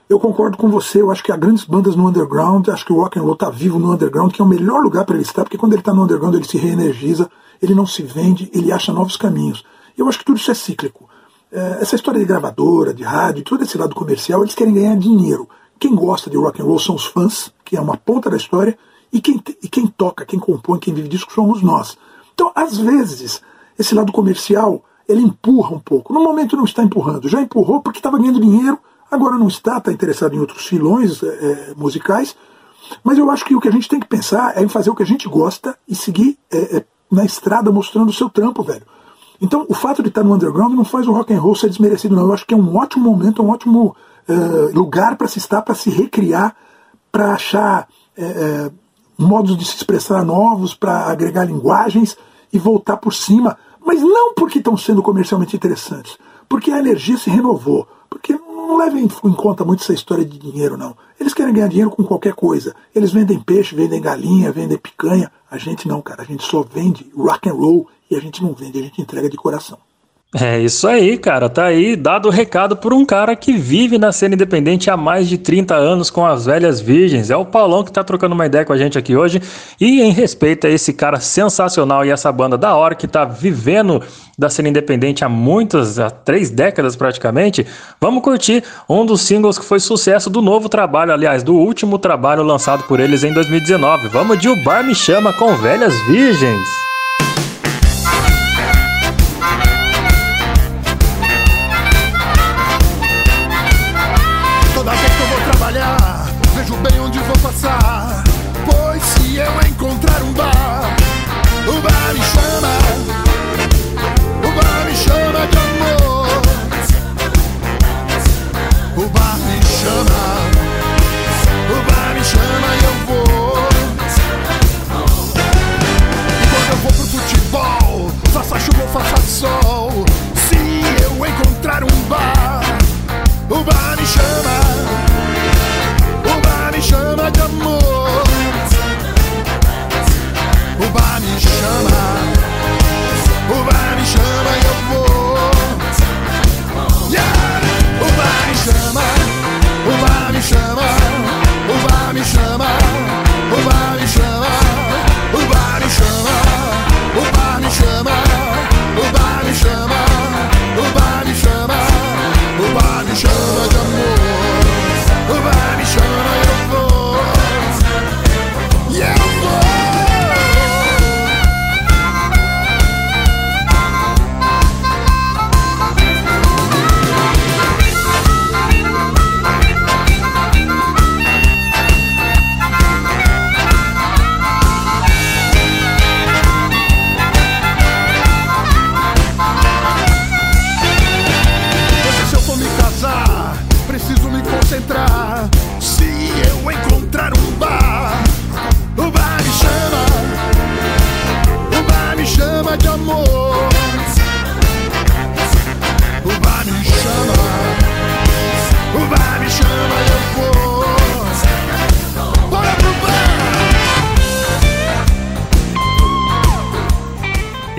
Eu concordo com você, eu acho que há grandes bandas no underground, acho que o rock and roll está vivo no underground, que é o melhor lugar para ele estar, porque quando ele está no underground ele se reenergiza, ele não se vende, ele acha novos caminhos. Eu acho que tudo isso é cíclico. É, essa história de gravadora, de rádio, todo esse lado comercial, eles querem ganhar dinheiro. Quem gosta de rock and roll são os fãs, que é uma ponta da história, e quem, e quem toca, quem compõe, quem vive disso somos nós. Então, às vezes, esse lado comercial, ele empurra um pouco. No momento não está empurrando, já empurrou porque estava ganhando dinheiro, agora não está, está interessado em outros filões é, é, musicais, mas eu acho que o que a gente tem que pensar é em fazer o que a gente gosta e seguir é, é, na estrada mostrando o seu trampo, velho. Então, o fato de estar no underground não faz o rock and roll ser desmerecido, não. Eu acho que é um ótimo momento, um ótimo é, lugar para se estar, para se recriar, para achar é, modos de se expressar novos, para agregar linguagens e voltar por cima. Mas não porque estão sendo comercialmente interessantes, porque a energia se renovou. Porque não levem em conta muito essa história de dinheiro, não. Eles querem ganhar dinheiro com qualquer coisa. Eles vendem peixe, vendem galinha, vendem picanha. A gente não, cara. A gente só vende rock and roll e a gente não vende, a gente entrega de coração. É isso aí, cara. Tá aí dado o recado por um cara que vive na cena independente há mais de 30 anos com as velhas virgens. É o Paulão que tá trocando uma ideia com a gente aqui hoje. E em respeito a esse cara sensacional e essa banda da hora que tá vivendo da cena independente há muitas, há três décadas praticamente, vamos curtir um dos singles que foi sucesso do novo trabalho, aliás, do último trabalho lançado por eles em 2019. Vamos de O Bar Me Chama com Velhas Virgens.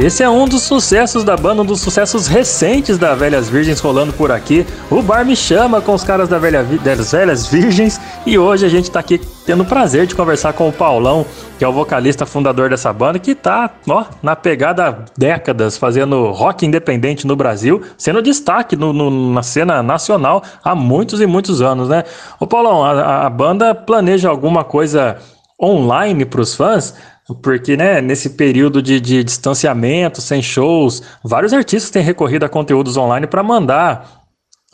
Esse é um dos sucessos da banda, um dos sucessos recentes da Velhas Virgens rolando por aqui. O bar me chama com os caras da Velha, das Velhas Virgens e hoje a gente tá aqui tendo o prazer de conversar com o Paulão, que é o vocalista fundador dessa banda, que tá, ó, na pegada há décadas, fazendo rock independente no Brasil, sendo destaque no- no- na cena nacional há muitos e muitos anos, né? Ô Paulão, a, a banda planeja alguma coisa online para os fãs? Porque, né, nesse período de, de distanciamento, sem shows, vários artistas têm recorrido a conteúdos online para mandar,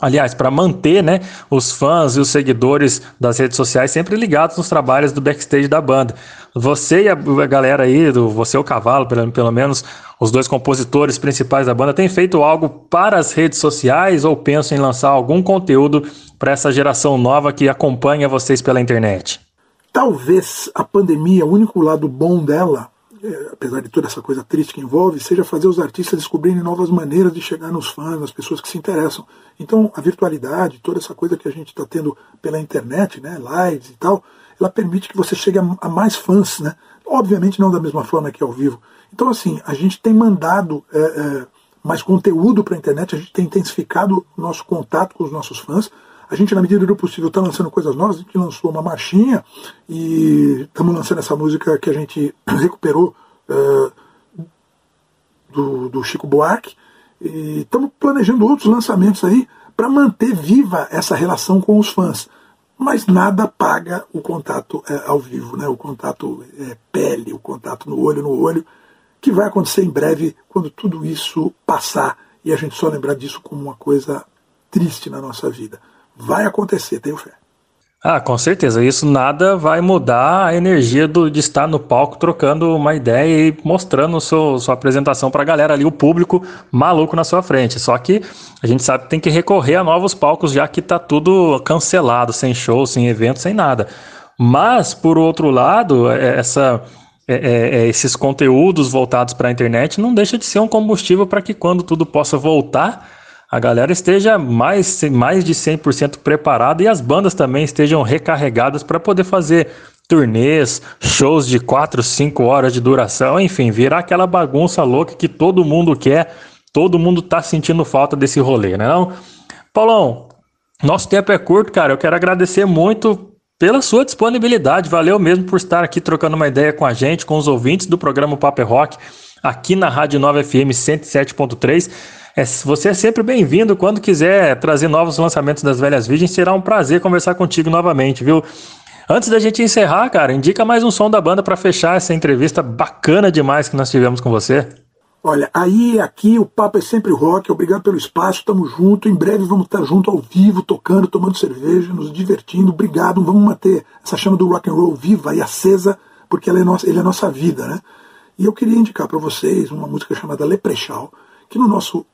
aliás, para manter, né, os fãs e os seguidores das redes sociais sempre ligados nos trabalhos do backstage da banda. Você e a, a galera aí, do você e o Cavalo, pelo, pelo menos os dois compositores principais da banda, têm feito algo para as redes sociais ou pensam em lançar algum conteúdo para essa geração nova que acompanha vocês pela internet? Talvez a pandemia, o único lado bom dela, é, apesar de toda essa coisa triste que envolve, seja fazer os artistas descobrirem novas maneiras de chegar nos fãs, nas pessoas que se interessam. Então, a virtualidade, toda essa coisa que a gente está tendo pela internet, né, lives e tal, ela permite que você chegue a, mais fãs, né? Obviamente não da mesma forma que ao vivo. Então, assim, a gente tem mandado é, é, mais conteúdo para a internet, a gente tem intensificado o nosso contato com os nossos fãs. A gente, na medida do possível, está lançando coisas novas. A gente lançou uma marchinha e estamos lançando essa música que a gente [clears throat] recuperou eh, do, do Chico Buarque. E estamos planejando outros lançamentos aí para manter viva essa relação com os fãs. Mas nada paga o contato eh, ao vivo, né? o contato eh, pele, o contato no olho no olho, que vai acontecer em breve quando tudo isso passar e a gente só lembrar disso como uma coisa triste na nossa vida. Vai acontecer, tenho fé. Ah, com certeza. Isso nada vai mudar a energia do, de estar no palco trocando uma ideia e mostrando seu, sua apresentação para a galera ali, o público maluco na sua frente. Só que a gente sabe que tem que recorrer a novos palcos, já que tá tudo cancelado, sem show, sem evento, sem nada. Mas, por outro lado, é- essa, é- é- é, esses conteúdos voltados para a internet não deixa de ser um combustível para que quando tudo possa voltar, a galera esteja mais, mais de 100% preparada e as bandas também estejam recarregadas para poder fazer turnês, shows de 4, 5 horas de duração, enfim, virar aquela bagunça louca que todo mundo quer, todo mundo tá sentindo falta desse rolê, né não? Paulão, nosso tempo é curto, cara. Eu quero agradecer muito pela sua disponibilidade. Valeu mesmo por estar aqui trocando uma ideia com a gente, com os ouvintes do programa Paper Rock, aqui na Rádio Nova FM 107.3. É, você é sempre bem-vindo. Quando quiser trazer novos lançamentos das Velhas Virgens, será um prazer conversar contigo novamente, viu? Antes da gente encerrar, cara, indica mais um som da banda para fechar essa entrevista bacana demais que nós tivemos com você. Olha, aí aqui o papo é sempre rock. Obrigado pelo espaço, tamo junto. Em breve vamos estar junto ao vivo, tocando, tomando cerveja, nos divertindo. Obrigado. Vamos manter essa chama do rock and roll viva e acesa, porque ela é nossa, ele é nossa vida, né? E eu queria indicar para vocês uma música chamada Leprechal, que no nosso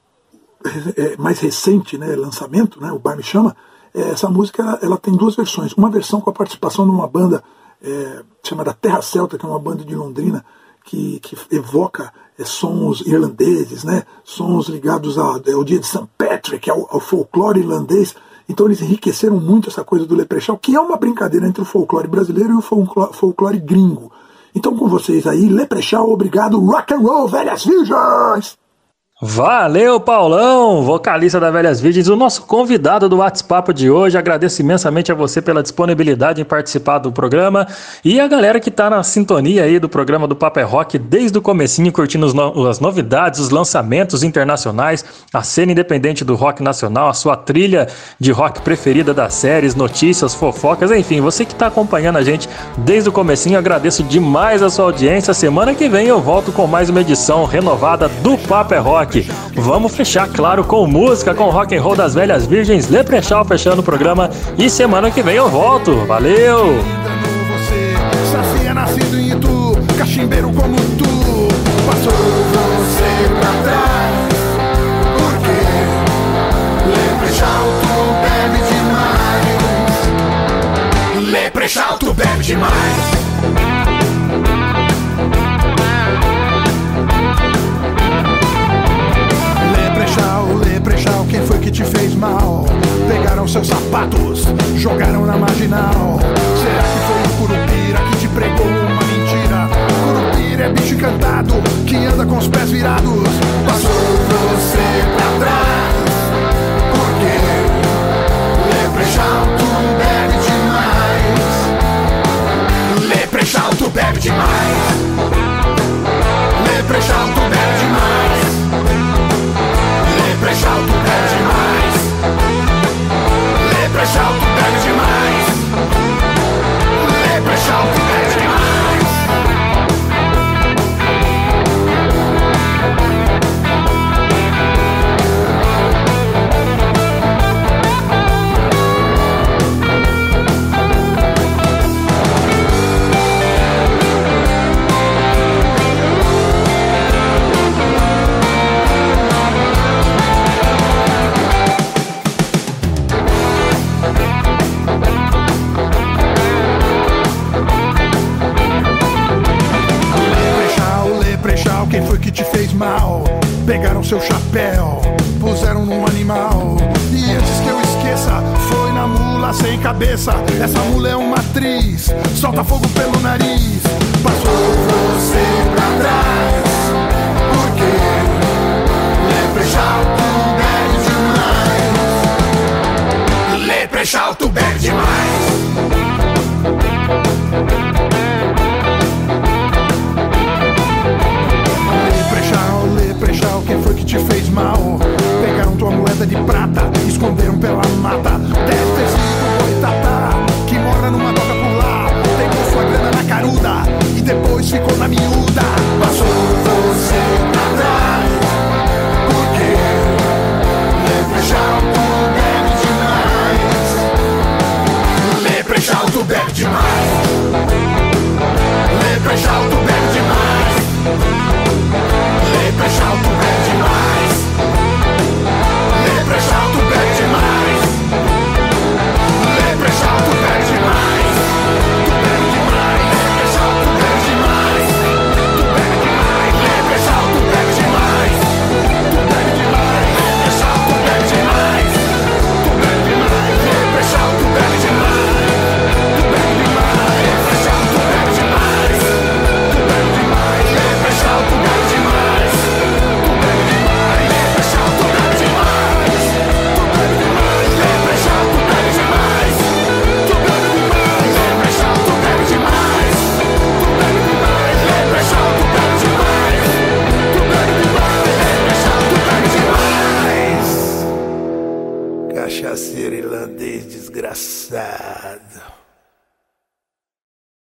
mais recente né, lançamento, né, o Bar Me Chama, é, essa música ela, ela tem duas versões. Uma versão com a participação de uma banda é, chamada Terra Celta, que é uma banda de Londrina, que, que evoca é, sons irlandeses, né, sons ligados ao, ao dia de St. Patrick, ao, ao folclore irlandês. Então eles enriqueceram muito essa coisa do Leprechal, que é uma brincadeira entre o folclore brasileiro e o folclore, gringo. Então com vocês aí, Leprechal, obrigado, rock and roll, velhas virgens! Valeu, Paulão, vocalista da Velhas Virgens, o nosso convidado do WhatsApp de hoje. Agradeço imensamente a você pela disponibilidade em participar do programa e a galera que está na sintonia aí do programa do Paper Rock desde o comecinho, curtindo no- as novidades, os lançamentos internacionais, a cena independente do rock nacional, a sua trilha de rock preferida das séries, notícias, fofocas, enfim, você que está acompanhando a gente desde o comecinho, agradeço demais a sua audiência. Semana que vem eu volto com mais uma edição renovada do Paper Rock. Vamos fechar, claro, com música, com rock and roll das velhas virgens, Leprechal fechando o programa e semana que vem eu volto. Valeu! Tu bebe demais. Te fez mal? Pegaram seus sapatos, jogaram na marginal. Será que foi o Curupira que te pregou uma mentira? Curupira é bicho encantado que anda com os pés virados. Passou você pra trás. Porque tu bebe demais. Leprechaun, tu bebe demais. Leprechaun, tu bebe demais. Leprechaun, tu bebe demais. Tu bebe demais. Leprechaun, tu bebe demais. Solta fogo pelo nariz.